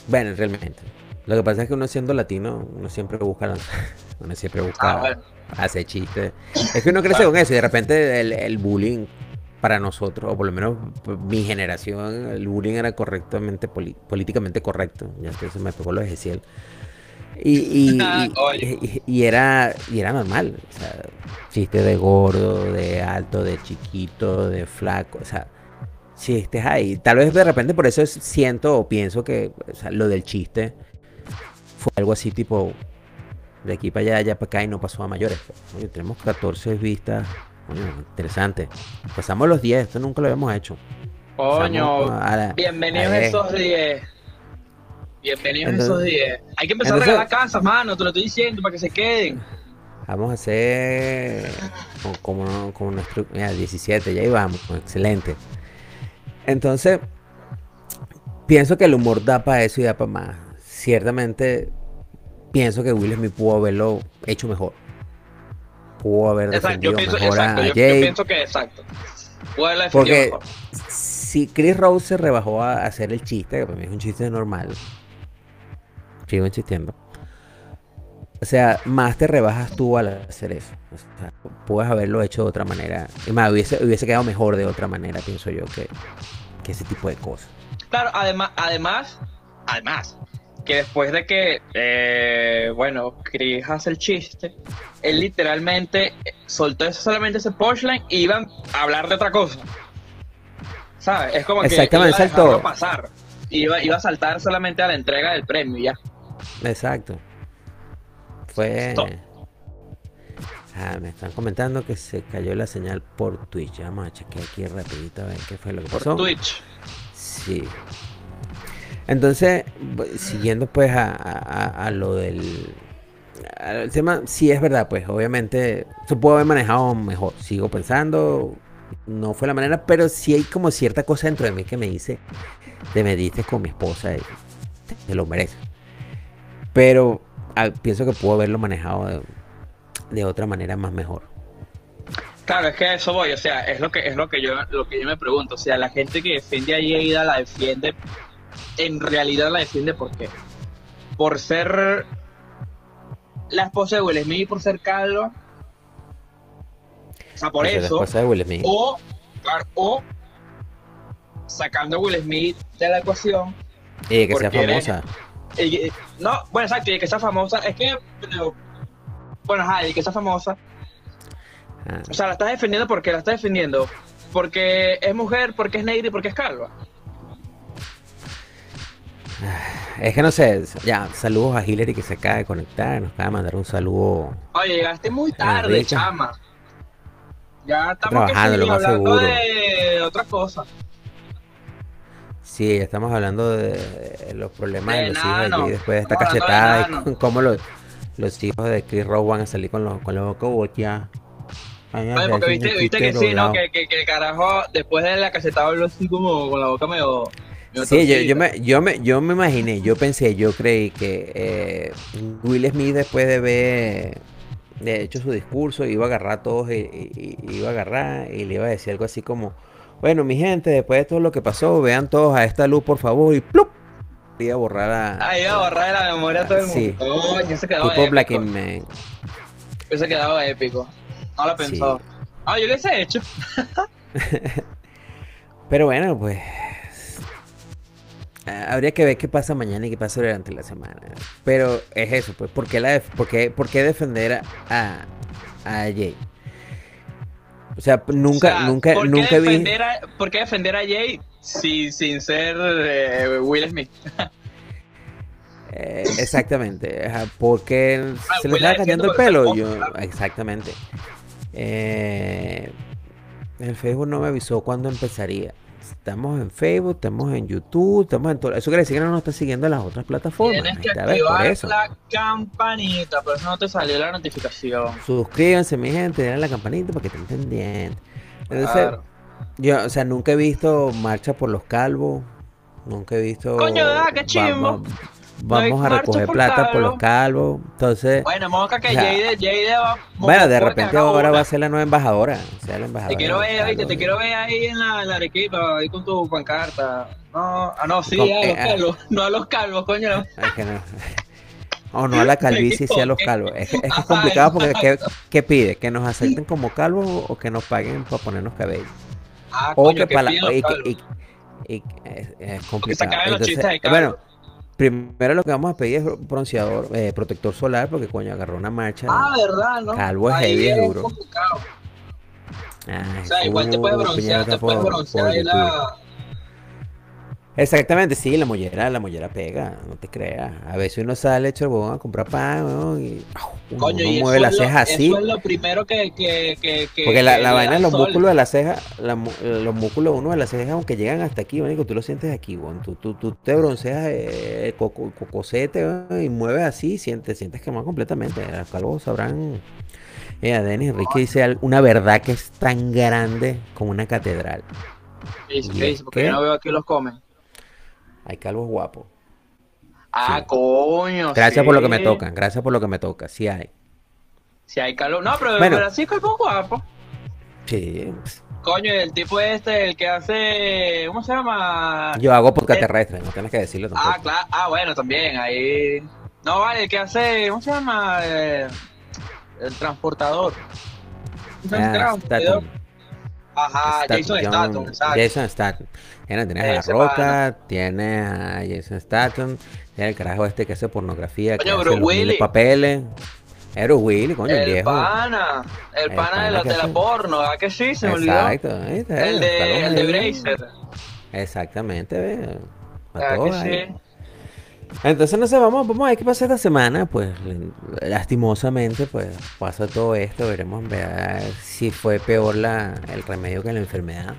Speaker 2: Bueno, realmente. Lo que pasa es que uno siendo latino, uno siempre busca uno siempre busca
Speaker 3: Ah, bueno.
Speaker 2: hacer chistes. Es que uno crece con eso y de repente el, el bullying para nosotros, o por lo menos mi generación, el bullying era correctamente, políticamente correcto. Ya que se me pegó lo de Gesiel. Y, y, y-
Speaker 3: Oye.
Speaker 2: era, y era normal. O sea, chistes de gordo, de alto, de chiquito, de flaco. O sea, chistes ahí. Tal vez de repente por eso es- siento o pienso que o sea, lo del chiste fue algo así tipo de aquí para allá, allá para acá y no pasó a mayores. Oye, tenemos 14 vistas. Coño, interesante. Pasamos los 10, esto nunca lo habíamos hecho.
Speaker 3: Coño, bienvenidos
Speaker 2: a
Speaker 3: esos 10. Bienvenidos a
Speaker 2: Entonces-
Speaker 3: esos 10. Hay que empezar
Speaker 2: entonces-
Speaker 3: a regalar casas, mano, te lo estoy diciendo para que se queden.
Speaker 2: Vamos a hacer como, como, como nuestro mira, 17, ya íbamos, excelente. Entonces, pienso que el humor da para eso y da para más. Ciertamente, pienso que Will Smith pudo haberlo hecho mejor. pudo haber
Speaker 3: Exacto, yo
Speaker 2: defendido
Speaker 3: pienso,
Speaker 2: mejor
Speaker 3: exacto,
Speaker 2: a
Speaker 3: yo, pienso que exacto. Pudo haberla defendido
Speaker 2: Porque
Speaker 3: mejor.
Speaker 2: si Chris Rose se rebajó a hacer el chiste, que para mí es un chiste normal, sigo insistiendo. O sea, más te rebajas tú al hacer eso. O sea, puedes haberlo hecho de otra manera. Y más, hubiese, hubiese quedado mejor de otra manera, pienso yo, que, que ese tipo de cosas.
Speaker 3: Claro, además, además, además, que después de que, eh, bueno, Chris hace el chiste, él literalmente soltó eso, solamente ese punchline y iban a hablar de otra cosa. ¿Sabes? Es como que iba a pasar. Iba, iba a saltar solamente a la entrega del premio ya.
Speaker 2: Exacto. Fue.
Speaker 3: Stop.
Speaker 2: Ah, me están comentando que se cayó la señal por Twitch. Vamos a chequear aquí rapidito a ver qué fue lo que
Speaker 3: Por
Speaker 2: pasó.
Speaker 3: Twitch.
Speaker 2: Sí. Entonces, siguiendo pues a, a- lo del al tema, sí es verdad, pues obviamente se puede haber manejado mejor. Sigo pensando, no fue la manera, pero sí hay como cierta cosa dentro de mí que me dice, te metiste con mi esposa y te, te lo mereces. Pero ah, pienso que pudo haberlo manejado de, de otra manera más mejor.
Speaker 3: Claro, es que a eso voy, o sea, es lo que es lo que yo lo que yo me pregunto, o sea, la gente que defiende a Yeida la defiende en realidad la defiende por qué? Por ser la esposa de Will Smith y por ser calva. O sea, por
Speaker 2: la
Speaker 3: eso
Speaker 2: esposa de Will Smith.
Speaker 3: o sacando a Will Smith de la ecuación
Speaker 2: Y que sea
Speaker 3: eres-
Speaker 2: famosa.
Speaker 3: Y- no, bueno, exacto, y que sea famosa, es que pero, bueno, ajá, y que sea famosa
Speaker 2: Ah.
Speaker 3: O sea, la estás defendiendo porque la estás defendiendo. Porque es mujer, porque es negra y porque es calva.
Speaker 2: Es que no sé, ya, saludos a Hillary que se acaba de conectar, nos acaba de mandar un saludo.
Speaker 3: Oye, llegaste muy tarde,
Speaker 2: rica.
Speaker 3: chama. Ya estamos
Speaker 2: Trabajando, lo más
Speaker 3: hablando
Speaker 2: seguro.
Speaker 3: de otra cosa.
Speaker 2: Sí, ya estamos hablando de, de los problemas de,
Speaker 3: De
Speaker 2: los hijos. Jay después de esta
Speaker 3: Estamos
Speaker 2: cachetada y cómo los, los hijos de Chris Rowe van a salir con, los, con la boca. Ay,
Speaker 3: porque viste, que sí, ¿no? Que, que, que el carajo, después de la cachetada habló así como con la boca medio. medio
Speaker 2: Sí, yo, me, yo, me, yo me imaginé, yo pensé, yo creí que eh, Will Smith después de ver, de hecho su discurso, iba a agarrar a todos y, y- y iba a agarrar y le iba a decir algo así como, bueno, mi gente, después de todo lo que pasó, vean todos a esta luz, por favor, y ¡plup! Iba a borrar a...
Speaker 3: Ah, iba a borrar de la memoria a todo el mundo.
Speaker 2: Sí.
Speaker 3: Quedaba
Speaker 2: tipo
Speaker 3: épico.
Speaker 2: Black and Man.
Speaker 3: Quedaba épico. No lo.
Speaker 2: Sí.
Speaker 3: Ah, yo lo hubiese hecho.
Speaker 2: Pero bueno, pues. ah, Habría que ver qué pasa mañana y qué pasa durante la semana. Pero es eso, pues. ¿Por qué, la def- por qué- por qué defender a, a Jay? O sea, nunca,
Speaker 3: O sea,
Speaker 2: nunca,
Speaker 3: ¿por qué
Speaker 2: nunca vi.
Speaker 3: a, ¿Por qué defender a Jay sin, sin ser eh, Will Smith?
Speaker 2: eh, exactamente. Porque
Speaker 3: Ah,
Speaker 2: se le estaba cayendo el pelo. Yo, exactamente. Eh, el Facebook no me avisó cuándo empezaría. Estamos en Facebook, estamos en YouTube, estamos en todo. Eso quiere decir que no nos está siguiendo en las otras plataformas.
Speaker 3: Tienes que activar
Speaker 2: eso.
Speaker 3: la campanita, por eso no te salió la notificación.
Speaker 2: Suscríbanse, mi gente, denle a la campanita para que estén pendientes. Entonces,
Speaker 3: Claro.
Speaker 2: yo, o sea, nunca he visto marcha por los calvos. Nunca he visto.
Speaker 3: Coño, ah, qué chimbo.
Speaker 2: Vamos,
Speaker 3: No
Speaker 2: a recoger plata por los
Speaker 3: calvos.
Speaker 2: Entonces,
Speaker 3: Bueno, moca que
Speaker 2: o sea,
Speaker 3: Jade, Jade va.
Speaker 2: bueno, de repente ahora
Speaker 3: una.
Speaker 2: va a ser la nueva embajadora. O sea, la embajadora.
Speaker 3: Te quiero ver,
Speaker 2: calvos.
Speaker 3: te quiero ver ahí en la, en la Arequipa, ahí con tu pancarta. No, ah, no, sí,
Speaker 2: Con-
Speaker 3: a los
Speaker 2: eh, ah.
Speaker 3: calvos, no a los calvos, coño.
Speaker 2: Es que no. O no a la calvicie, sí a los calvos. Es que, es que es
Speaker 3: Ajá,
Speaker 2: complicado porque ¿qué, qué pide? ¿Que nos acepten como calvos o que nos paguen para ponernos cabello?
Speaker 3: Ah,
Speaker 2: O
Speaker 3: coño,
Speaker 2: que
Speaker 3: que
Speaker 2: para
Speaker 3: los
Speaker 2: y, es, complicado. Entonces, bueno, primero lo que vamos a pedir es bronceador, eh, protector solar, porque coño, agarró una marcha.
Speaker 3: Ah, verdad, ¿no?
Speaker 2: Calvo es
Speaker 3: Ahí
Speaker 2: heavy, es duro. Ay,
Speaker 3: O sea, igual te puedes broncear, te puedes broncear ahí la...
Speaker 2: Exactamente, sí, la mollera, la mollera pega, no te creas. A veces uno sale hecho el a comprar pan, y uno,
Speaker 3: Coño,
Speaker 2: uno
Speaker 3: y
Speaker 2: mueve las cejas así.
Speaker 3: Eso es lo primero que... que, que, que
Speaker 2: Porque la, la vaina de los
Speaker 3: sol.
Speaker 2: músculos de la ceja, la los músculos uno de la ceja, aunque llegan hasta aquí, manico, tú lo sientes aquí, weón. Tú, tú, tú te bronceas eh, coco- cocosete y mueves así, sientes, sientes quemado completamente. Los calvos sabrán. Eh, Denis Enrique dice una verdad que es tan grande como una catedral.
Speaker 3: Dice,
Speaker 2: ¿Y
Speaker 3: ¿qué
Speaker 2: es
Speaker 3: dice? Porque
Speaker 2: qué?
Speaker 3: yo no veo aquí los comen.
Speaker 2: Hay calvos guapos.
Speaker 3: Ah,
Speaker 2: Sí.
Speaker 3: coño.
Speaker 2: Gracias por lo que me
Speaker 3: sí.
Speaker 2: tocan, gracias por lo que me toca, sí hay.
Speaker 3: Si hay calor. No, pero
Speaker 2: Bueno.
Speaker 3: Francisco es muy guapo.
Speaker 2: Sí.
Speaker 3: Coño, el tipo este, el que hace. ¿Cómo se llama?
Speaker 2: Yo hago podcast
Speaker 3: Eh,
Speaker 2: terrestre, no tienes que decirlo tampoco.
Speaker 3: Ah, claro. Ah, bueno, también. Ahí. No, vale, el que hace. ¿Cómo se llama? Eh, el transportador. Un
Speaker 2: Ah,
Speaker 3: transportador. Ajá,
Speaker 2: Statham,
Speaker 3: Jason Statham, exacto.
Speaker 2: Jason Statham. Tienes a
Speaker 3: Ese
Speaker 2: La Roca, tienes a Jason Statham, tienes el carajo este que hace pornografía, que hace los papeles. Es Bruce Willis, coño, el,
Speaker 3: El
Speaker 2: viejo.
Speaker 3: pana, el
Speaker 2: El
Speaker 3: pana
Speaker 2: pana
Speaker 3: de la, de la porno, ¿verdad que sí? Se me olvidó.
Speaker 2: Exacto, ahí está,
Speaker 3: El de, el de
Speaker 2: medios.
Speaker 3: Bracer.
Speaker 2: Exactamente, ve. Pa'
Speaker 3: ¿Verdad
Speaker 2: todos
Speaker 3: que
Speaker 2: ahí.
Speaker 3: sí?
Speaker 2: Entonces, no sé, vamos, vamos a ver qué pasa esta semana. Pues, lastimosamente, pues pasa todo esto. Veremos ver si fue peor la, el remedio que la enfermedad.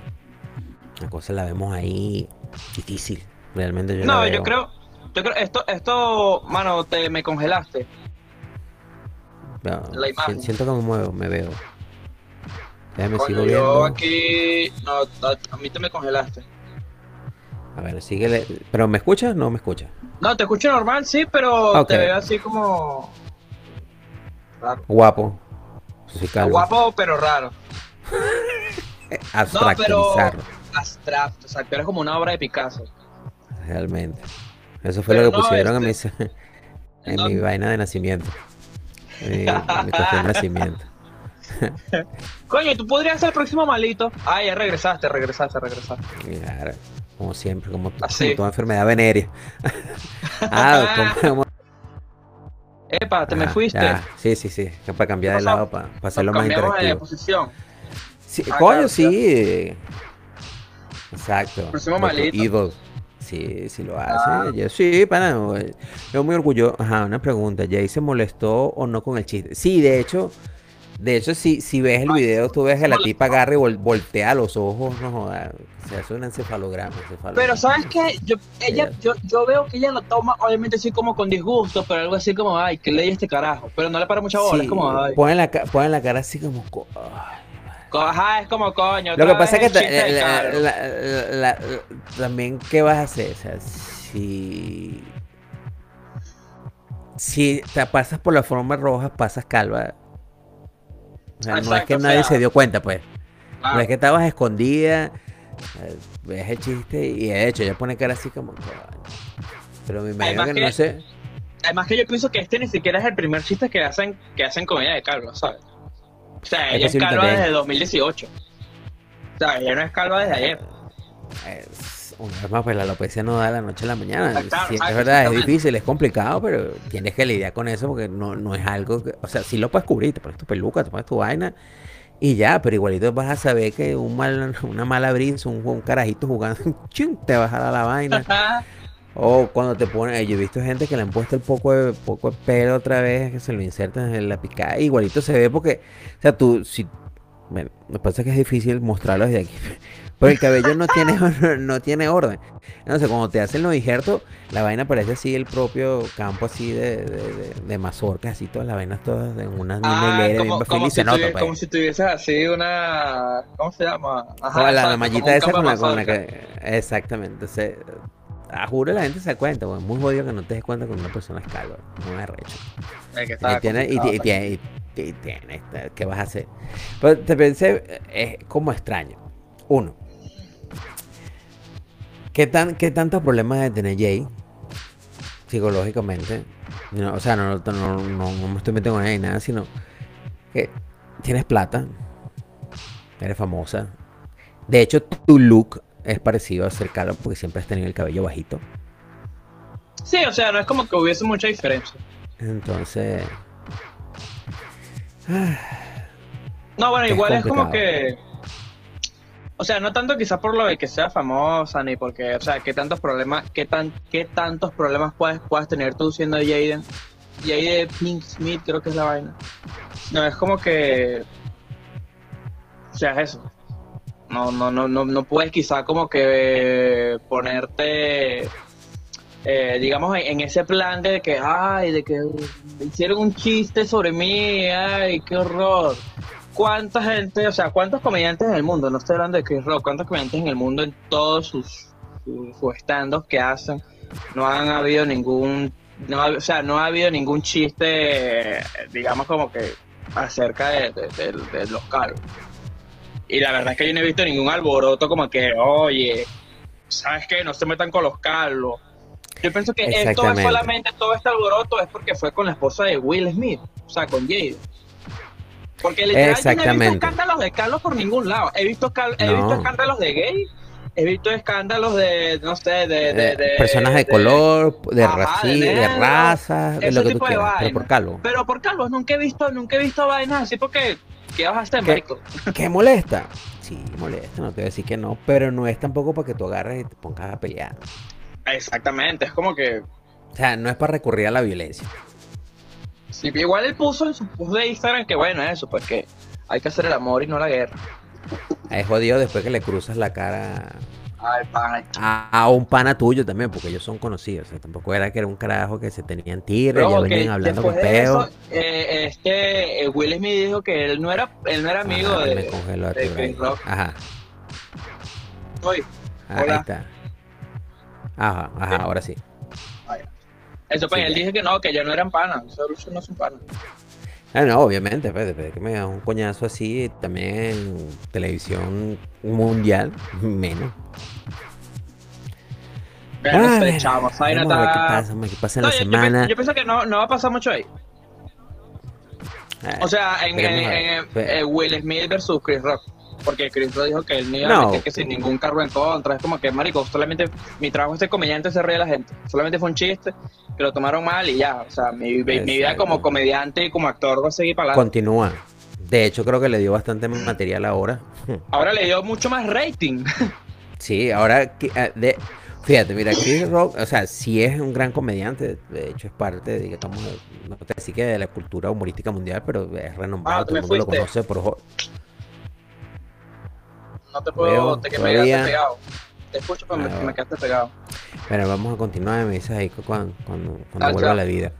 Speaker 2: La cosa la vemos ahí difícil. Realmente yo la
Speaker 3: No,
Speaker 2: veo.
Speaker 3: yo creo, yo creo, esto, esto, mano, te me congelaste.
Speaker 2: Veo-
Speaker 3: la imagen.
Speaker 2: siento que me muevo, me veo. Déjame
Speaker 3: Coño,
Speaker 2: sigo
Speaker 3: yo
Speaker 2: viendo.
Speaker 3: aquí, no, a, a mí te me congelaste.
Speaker 2: A ver, síguele. ¿Pero me escuchas? No me escuchas.
Speaker 3: No, te escucho normal, sí, pero te veo así como raro.
Speaker 2: Guapo. Calvo.
Speaker 3: guapo, pero raro. No, pero
Speaker 2: Abstractizarlo.
Speaker 3: Abstracto, o sea, que eres como una obra de Picasso.
Speaker 2: Realmente. Eso fue
Speaker 3: Pero
Speaker 2: lo que
Speaker 3: no,
Speaker 2: pusieron en, mi,
Speaker 3: este,
Speaker 2: en
Speaker 3: ¿en
Speaker 2: mi vaina de nacimiento. Mi, mi cuestión de nacimiento.
Speaker 3: Coño, tú podrías ser el próximo malito. Ah, ya regresaste, regresaste, regresaste.
Speaker 2: Claro, como siempre, como, como
Speaker 3: Así.
Speaker 2: toda enfermedad venérea. ah, como,
Speaker 3: Epa, te me
Speaker 2: Ajá,
Speaker 3: fuiste.
Speaker 2: ya. Sí, sí, sí. para cambiar de lado, para, hacerlo más
Speaker 3: Cambiamos de
Speaker 2: interactivo.
Speaker 3: posición.
Speaker 2: Sí,
Speaker 3: Ah,
Speaker 2: coño,
Speaker 3: claro,
Speaker 2: sí. Exacto.
Speaker 3: Próximo malito.
Speaker 2: Sí, sí lo hace.
Speaker 3: Ah.
Speaker 2: Sí, para. Yo muy orgulloso. Ajá, una pregunta. ¿Jay se molestó o no con el chiste? Sí, de hecho. De hecho, si, si ves el video, tú ves que la tipa agarra y vol- voltea los ojos, no jodas. Se hace un encefalograma. encefalograma.
Speaker 3: Pero sabes qué, yo, ella, yo, yo veo que ella lo toma, obviamente así como con disgusto, pero algo así como, ay, que leí este carajo. Pero no le para mucha bola,
Speaker 2: Sí,
Speaker 3: es como, ay.
Speaker 2: pone la, ca- pone la cara así como. ay.
Speaker 3: Ajá, es como coño.
Speaker 2: Lo que pasa es que también, ¿qué vas a hacer? O sea, si, si te pasas por la forma roja, pasas calva. O sea, no es que
Speaker 3: o
Speaker 2: nadie
Speaker 3: sea,
Speaker 2: se dio cuenta, pues.
Speaker 3: Claro.
Speaker 2: No es que estabas escondida, eh, ves el chiste y de hecho ella pone cara así como... Pero me imagino que,
Speaker 3: que-
Speaker 2: no sé...
Speaker 3: Además que yo pienso que este ni siquiera es el primer chiste que hacen, que hacen con ella de calva, ¿sabes? O sea, ella es calva desde 2018. O sea, ella no es calva desde ayer.
Speaker 2: Es- una vez más, pues la alopecia no da de la noche a la mañana.
Speaker 3: Ah, claro,
Speaker 2: Sí, es verdad, es difícil, es complicado, pero tienes que lidiar con eso porque no, no es algo que, o sea, sí lo puedes cubrir, te pones tu peluca, te pones tu vaina y ya, pero igualito vas a saber que un mal, una mala brisa, un, un carajito jugando, chin, te vas a dar la vaina. O cuando te ponen, yo he visto gente que le han puesto el poco de, poco de pelo otra vez, que se lo insertan en la picada, igualito se ve porque, o sea, tú, si, bueno, me pasa que es difícil mostrarlo desde aquí, pero el cabello no tiene, no tiene orden. Entonces, cuando te hacen los injertos, la vaina parece así el propio campo así de, de, de, de mazorcas, así todas las vainas todas en una misma
Speaker 3: Ah,
Speaker 2: hilera,
Speaker 3: como,
Speaker 2: bien
Speaker 3: como
Speaker 2: feliz,
Speaker 3: si
Speaker 2: se nota, pues.
Speaker 3: como si tuvieses así una. ¿Cómo se llama? Ajá,
Speaker 2: Como la, mallita esa con la, con la que... Exactamente. Entonces, a juro la gente se da cuenta, es muy jodido que no te des cuenta que una persona es calva. Es arrecho. Y tiene, y, y tiene, y- tiene, ¿qué vas a hacer? Pero te pensé, es como extraño. Uno, ¿qué, tan, qué tantos problemas de tener Jay psicológicamente? No, o sea, no, no, no, no- no me estoy metiendo con ella ni nada, sino que tienes plata, eres famosa. De hecho, tu look es parecido a ser calvo porque siempre has tenido el cabello bajito.
Speaker 3: Sí, o sea, no es como que hubiese mucha diferencia.
Speaker 2: Entonces,
Speaker 3: No, bueno,
Speaker 2: Es
Speaker 3: igual es como que. O sea, no tanto quizás por lo de que sea famosa, ni porque, o sea, qué tantos problemas, qué tan, qué tantos problemas puedes, puedas tener tú siendo Jaden. Jaden Pink Smith, creo que es la vaina. No, es como que. O sea, es eso. No, no, no, no, no puedes quizás como que ponerte. eh, digamos en, ese plan de que ay de que hicieron un chiste sobre mí ay qué horror cuánta gente o sea cuántos comediantes en el mundo no estoy hablando de Chris Rock cuántos comediantes en el mundo en todos sus sus, que hacen no han habido ningún no o sea no ha habido ningún chiste eh, digamos como que acerca de, de- los calvos. Y la verdad es que yo no he visto ningún alboroto como que, oye, ¿sabes qué? No se metan con los calvos. Yo pienso que esto es solamente, todo este alboroto es porque fue con la esposa de Will Smith, o sea, con Jade. Porque literal yo no he visto escándalos de Carlos por ningún lado. He visto, he
Speaker 2: No.
Speaker 3: visto escándalos de gay, he visto escándalos de, no sé, de... de,
Speaker 2: Eh,
Speaker 3: de-
Speaker 2: personas de,
Speaker 3: de-
Speaker 2: color, de,
Speaker 3: Ajá, de
Speaker 2: raza, de lo que tú quieras, pero por calvo.
Speaker 3: Pero por Carlos nunca he visto, nunca he visto vainas así porque... ¿Qué vas a hacer,
Speaker 2: ¿Qué?
Speaker 3: marico?
Speaker 2: ¿Qué molesta? Sí, molesta, no te voy a decir que no, pero no es tampoco para que tú agarres y te pongas a pelear.
Speaker 3: Exactamente, es como que...
Speaker 2: O sea, no es para recurrir a la violencia.
Speaker 3: Sí, igual él puso en su post de Instagram que bueno, eso, pues que hay que hacer el amor y no la guerra.
Speaker 2: Es jodido después que le cruzas la cara
Speaker 3: Ay, pana.
Speaker 2: a, a un pana tuyo también, porque ellos son conocidos. O sea, tampoco era que era un carajo que se tenían tiro,
Speaker 3: Pero
Speaker 2: ya venían hablando con
Speaker 3: de
Speaker 2: peo.
Speaker 3: eso, eh, este eh, Will Smith dijo que él no era, él no era amigo
Speaker 2: Ajá,
Speaker 3: de,
Speaker 2: me congeló a
Speaker 3: de Chris. Rock.
Speaker 2: Ajá,
Speaker 3: Oye,
Speaker 2: ahí
Speaker 3: Hola.
Speaker 2: está. Ajá, ajá, ahora sí.
Speaker 3: Eso pues
Speaker 2: Sí,
Speaker 3: él dijo que no, que ya no eran panas, eso eso no son panas.
Speaker 2: Ah, no, obviamente, pues, después de que me da un coñazo así, también en televisión mundial, menos.
Speaker 3: Bueno,
Speaker 2: Ah,
Speaker 3: este
Speaker 2: bueno,
Speaker 3: chamo, esa vaina
Speaker 2: vamos a ver qué pasa, hombre, qué pasa en
Speaker 3: No,
Speaker 2: la
Speaker 3: yo,
Speaker 2: semana.
Speaker 3: yo pienso que no, no va a pasar mucho ahí.
Speaker 2: Ah,
Speaker 3: O sea, en, en- eh, Will Smith versus Chris Rock. Porque Chris Rock dijo que él no iba a meter que sin ningún cargo en contra. Es como que, marico, solamente mi trabajo es ser comediante se ríe la gente. Solamente fue un chiste que lo tomaron mal y ya. O sea, mi, mi vida como comediante y como actor va a seguir para adelante.
Speaker 2: Continúa. De hecho, creo que le dio bastante material ahora.
Speaker 3: Ahora le dio mucho más rating.
Speaker 2: Sí, ahora, ah, de, fíjate, mira, Chris Rock, o sea, sí es un gran comediante, de hecho es parte, digamos, no te decir que de la cultura humorística mundial, pero es renombrado,
Speaker 3: Ah,
Speaker 2: todo el mundo lo conoce por...
Speaker 3: No te puedo,
Speaker 2: Veo,
Speaker 3: te, que me quedaste pegado. Te escucho, pero me,
Speaker 2: Ah,
Speaker 3: me quedaste pegado.
Speaker 2: Bueno, vamos a continuar, me dices ahí cu- cuando, cuando, cuando
Speaker 3: Ah,
Speaker 2: vuelva a la vida.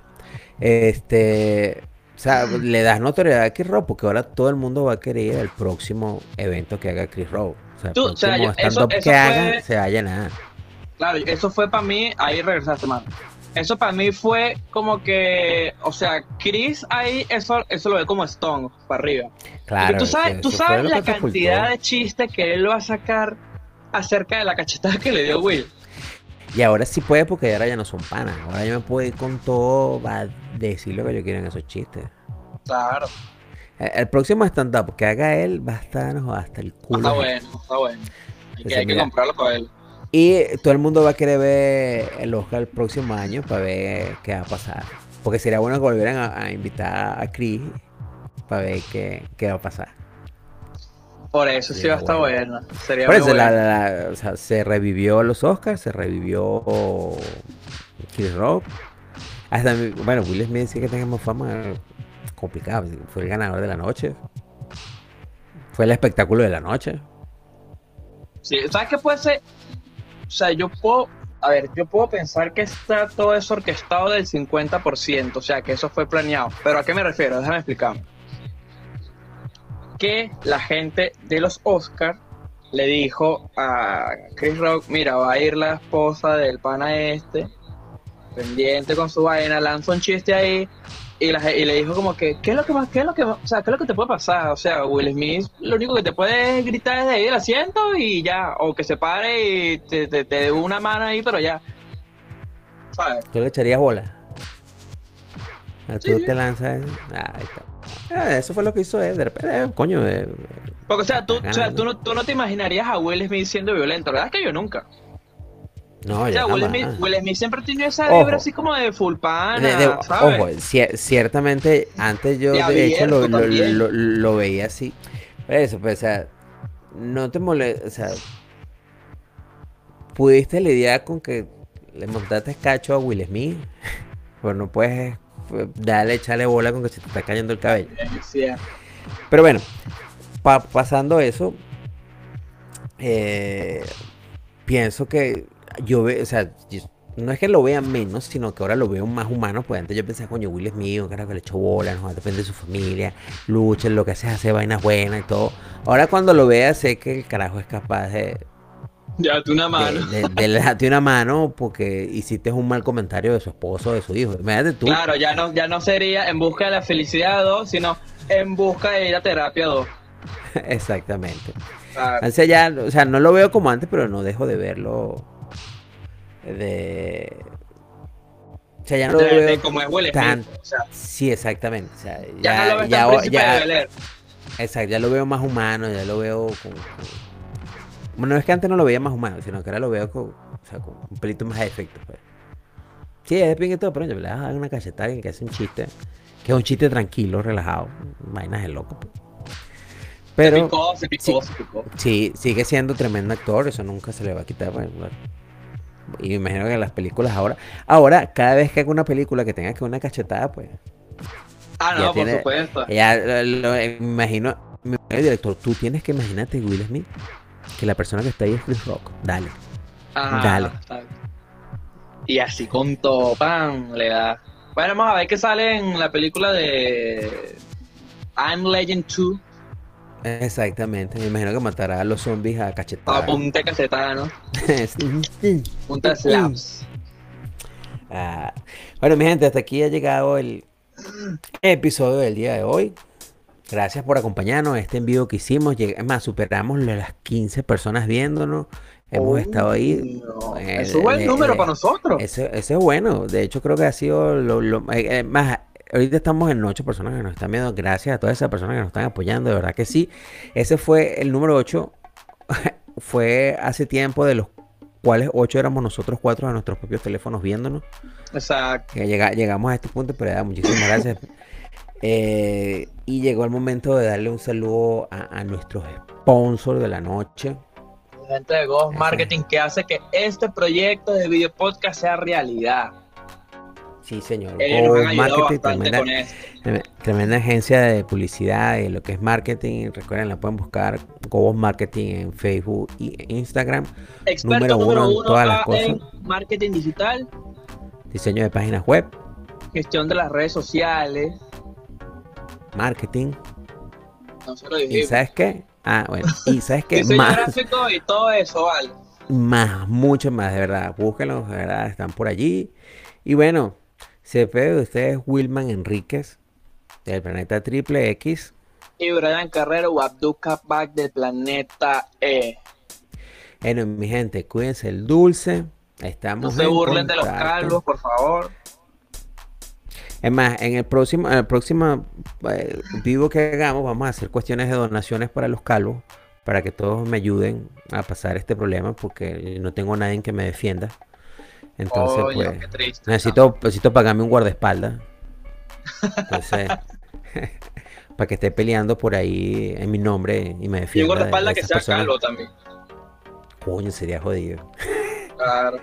Speaker 2: Este, o sea, le das notoriedad a Chris Rock porque ahora todo el mundo va a querer al próximo evento que haga Chris Rock. O sea, el
Speaker 3: Tú, o sea,
Speaker 2: próximo
Speaker 3: eso-
Speaker 2: stand-up que
Speaker 3: fue-
Speaker 2: haga se vaya nada.
Speaker 3: Claro, eso fue para mí, ahí regresaste, mano. Eso para mí fue como que, o sea, Chris ahí, eso, eso lo ve como Stone, para arriba.
Speaker 2: Claro,
Speaker 3: Porque tú sabes, tú sabes la cantidad de chistes que él va a sacar acerca de la cachetada que le dio Will.
Speaker 2: Y ahora sí puede porque ahora ya no son panas. Ahora yo me puedo ir con todo, va a decir lo que yo quiera en esos chistes.
Speaker 3: Claro,
Speaker 2: El, el próximo stand-up que haga él va a estar no, hasta el culo.
Speaker 3: está bueno, está bueno. Hay que, hay que
Speaker 2: mira.
Speaker 3: comprarlo para él.
Speaker 2: Y todo el mundo va a querer ver el Oscar el próximo año para ver qué va a pasar. Porque sería bueno que volvieran a, a invitar a Chris para ver qué, qué va a pasar.
Speaker 3: Por eso sí va a estar
Speaker 2: bueno.
Speaker 3: bueno. Sería
Speaker 2: Por
Speaker 3: muy
Speaker 2: eso la-
Speaker 3: bueno.
Speaker 2: la- la- o sea, se revivió los Oscars, se revivió Chris Rock. Hasta, bueno, Will Smith sí que tenga más fama complicado. Fue el ganador de la noche. Fue el espectáculo de la noche.
Speaker 3: Sí, ¿sabes qué puede ser? O sea, yo puedo, a ver, yo puedo pensar que está todo eso orquestado del 50%, o sea, que eso fue planeado. Pero ¿a qué me refiero? Déjame explicar. Que la gente de los Oscars le dijo a Chris Rock, mira, va a ir la esposa del pana este, pendiente con su vaina, lanza un chiste ahí, y, la y le dijo como que, ¿qué es lo que más, qué es lo que, o sea, qué es lo que te puede pasar? O sea, Will Smith, lo único que te puede gritar es de ahí del asiento y ya, o que se pare y te, te, te dé una mano ahí, pero ya. ¿Sabes?
Speaker 2: ¿Tú le echarías bola? Ah, Tú
Speaker 3: Sí.
Speaker 2: te lanzas. Ah, ahí está. Ah, eso fue lo que hizo él. De repente, eh, coño. eh,
Speaker 3: Porque, o sea, tú, o sea, tú, no, tú no te imaginarías a Will Smith siendo violento, ¿verdad? Es que yo nunca.
Speaker 2: No,
Speaker 3: O
Speaker 2: ya
Speaker 3: sea, Will. Smith, Will Smith siempre tiene esa
Speaker 2: Ojo.
Speaker 3: vibra así como de full pana,
Speaker 2: De- de-
Speaker 3: ¿sabes?
Speaker 2: ojo, cier- ciertamente antes yo de hecho lo,
Speaker 3: abierto
Speaker 2: lo-
Speaker 3: también.
Speaker 2: lo- lo veía así. Por eso, pues, o sea, no te molesta, o sea, pudiste lidiar con que le montaste cacho a Will Smith, pero no puedes pues, darle, echarle bola con que se te está cayendo el cabello.
Speaker 3: Sí,
Speaker 2: Pero bueno, pa- pasando eso, eh, pienso que yo veo, o sea, yo- no es que lo vea menos, sino que ahora lo veo más humano. Pues antes yo pensaba, coño, Will es mío, carajo, que le echó bola, no depende de su familia, lucha, lo que hace es hacer vainas buenas y todo. Ahora cuando lo vea, sé que el carajo es capaz de,
Speaker 3: ya tú una mano.
Speaker 2: de, de- una mano porque hiciste un mal comentario de su esposo o de su hijo. Imagínate tú.
Speaker 3: Claro, ya no, ya no sería en busca de la felicidad de dos, sino en busca de ir a terapia 2.
Speaker 2: Exactamente.
Speaker 3: Ah,
Speaker 2: Antes ya, o sea, no lo veo como antes, pero no dejo de verlo. De. O sea, ya no lo
Speaker 3: de, de
Speaker 2: veo.
Speaker 3: es Will Smith,
Speaker 2: tan-
Speaker 3: o sea,
Speaker 2: Sí, exactamente. O sea,
Speaker 3: ya,
Speaker 2: ya,
Speaker 3: no lo ves
Speaker 2: ya,
Speaker 3: tan
Speaker 2: ya-
Speaker 3: de
Speaker 2: exacto, ya lo veo más humano, ya lo veo con- Bueno, no es que antes no lo veía más humano, sino que ahora lo veo con, o sea, con un pelito más de efecto. pues. Sí, es de pingue y todo, pero yo le das una cachetada que hace un chiste, que es un chiste tranquilo, relajado, vainas de loco. pues.
Speaker 3: Se
Speaker 2: Pero
Speaker 3: picó, se picó, se picó.
Speaker 2: sí, sigue siendo tremendo actor, eso nunca se le va a quitar. pues, bueno. Y me imagino que las películas ahora, ahora, cada vez que haga una película que tenga que una cachetada, pues
Speaker 3: Ah, no, por supuesto.
Speaker 2: ya lo, lo- me imagino, me imagino, director, tú tienes que imaginarte Will Smith, que la persona que está ahí es Chris Rock. Dale.
Speaker 3: Ajá,
Speaker 2: Dale.
Speaker 3: Y así con todo, pan, le da. Bueno, vamos a ver qué sale en la película de I'm Legend 2,
Speaker 2: Exactamente. Me imagino que matará a los zombies a
Speaker 3: a
Speaker 2: cachetadas.
Speaker 3: punta cachetada, ¿no? Punta slaps.
Speaker 2: Ah, bueno, mi gente, hasta aquí ha llegado el episodio del día de hoy. Gracias por acompañarnos a este en vivo que hicimos. Es más, superamos las 15 personas viéndonos. Hemos
Speaker 3: Oh,
Speaker 2: estado ahí.
Speaker 3: no.
Speaker 2: Eh,
Speaker 3: Eso es buen
Speaker 2: eh,
Speaker 3: número
Speaker 2: eh,
Speaker 3: para nosotros.
Speaker 2: Ese, ese es bueno. De hecho, creo que ha sido lo, lo- eh, eh, más. Ahorita estamos en ocho personas que nos están viendo. Gracias a todas esas personas que nos están apoyando. De verdad que sí. Ese fue el número 8. fue hace tiempo de los cuales ocho éramos nosotros cuatro a nuestros propios teléfonos viéndonos.
Speaker 3: Exacto.
Speaker 2: Que llega- llegamos a este punto, pero ya, muchísimas gracias. Eh, y llegó el momento de darle un saludo a, a nuestros sponsors de la noche.
Speaker 3: La gente de Ghost Marketing que hace que este proyecto de video podcast sea realidad.
Speaker 2: Sí, señor. Go
Speaker 3: ayudado
Speaker 2: Marketing, tremenda- agencia de publicidad y lo que es marketing. Recuerden, la pueden buscar Gobos Marketing en Facebook y Instagram.
Speaker 3: Experto
Speaker 2: Número
Speaker 3: número
Speaker 2: uno en todas las cosas.
Speaker 3: marketing digital,
Speaker 2: Diseño de páginas web,
Speaker 3: gestión de las redes sociales.
Speaker 2: marketing. ¿Y sabes qué? Ah, bueno. ¿Y sabes qué?
Speaker 3: Diseño
Speaker 2: Más,
Speaker 3: gráfico y todo eso, vale.
Speaker 2: más, mucho más, de verdad. Búsquenlos, de verdad. Están por allí. Y bueno, se ve de ustedes Wilman Enríquez, del planeta Triple X.
Speaker 3: Y Brian Carrero, Wabdu Back del planeta E.
Speaker 2: Bueno, mi gente, cuídense el dulce.
Speaker 3: No
Speaker 2: Estamos
Speaker 3: se
Speaker 2: en
Speaker 3: burlen de los calvos, por favor.
Speaker 2: Es más, en el próximo, en el próximo eh, vivo que hagamos, vamos a hacer cuestiones de donaciones para los calvos, para que todos me ayuden a pasar este problema, porque no tengo nadie que me defienda. Entonces,
Speaker 3: Oye,
Speaker 2: pues,
Speaker 3: qué triste.
Speaker 2: necesito, necesito pagarme un guardaespaldas. Entonces, para que esté peleando por ahí en mi nombre y me
Speaker 3: Y un
Speaker 2: defienda.
Speaker 3: guardaespaldas que sea
Speaker 2: personas.
Speaker 3: calvo también.
Speaker 2: Coño, sería jodido.
Speaker 3: Claro.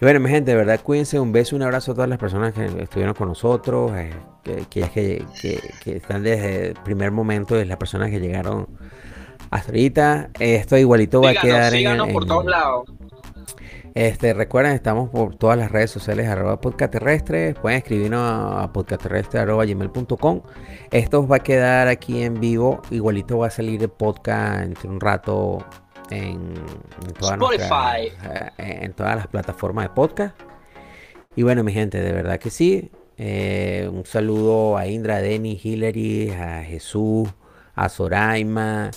Speaker 2: Y bueno, mi gente, de verdad, cuídense. Un beso, un abrazo a todas las personas que estuvieron con nosotros, eh, que, que, que- que- están desde el primer momento, de las personas que llegaron hasta ahorita. Esto igualito va a
Speaker 3: Síganos,
Speaker 2: quedar en,
Speaker 3: síganos
Speaker 2: en-
Speaker 3: por todos lados.
Speaker 2: Este, recuerden, estamos por todas las redes sociales, arroba podcast terrestre. Pueden escribirnos a, a gmail.com. Esto va a quedar aquí en vivo. Igualito va a salir el podcast entre un rato en, eh, en todas las plataformas de podcast. Y bueno, mi gente, de verdad que sí. Eh, un saludo a Indra, a Denny, Hillary, a Jesús, a Soraima.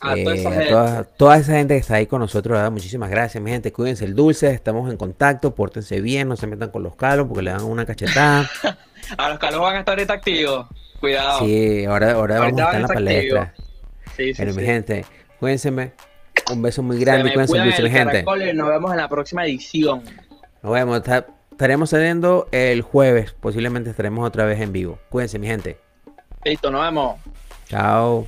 Speaker 3: A toda esa gente.
Speaker 2: toda, toda esa gente que está ahí con nosotros, ¿verdad? muchísimas gracias, mi gente. Cuídense el dulce, estamos en contacto, pórtense bien, no se metan con los calos porque le dan una cachetada.
Speaker 3: A los calvos van a estar ahorita activos. Cuidado.
Speaker 2: Sí, ahora, ahora vamos a estar en la palestra.
Speaker 3: Sí, sí,
Speaker 2: Bueno, mi gente, cuídense. Un beso muy grande, cuídense el dulce, mi gente.
Speaker 3: y nos vemos en la próxima edición.
Speaker 2: Nos vemos. ta- Estaremos saliendo el jueves. Posiblemente estaremos otra vez en vivo. Cuídense, mi gente.
Speaker 3: Listo, nos vemos.
Speaker 2: Chao.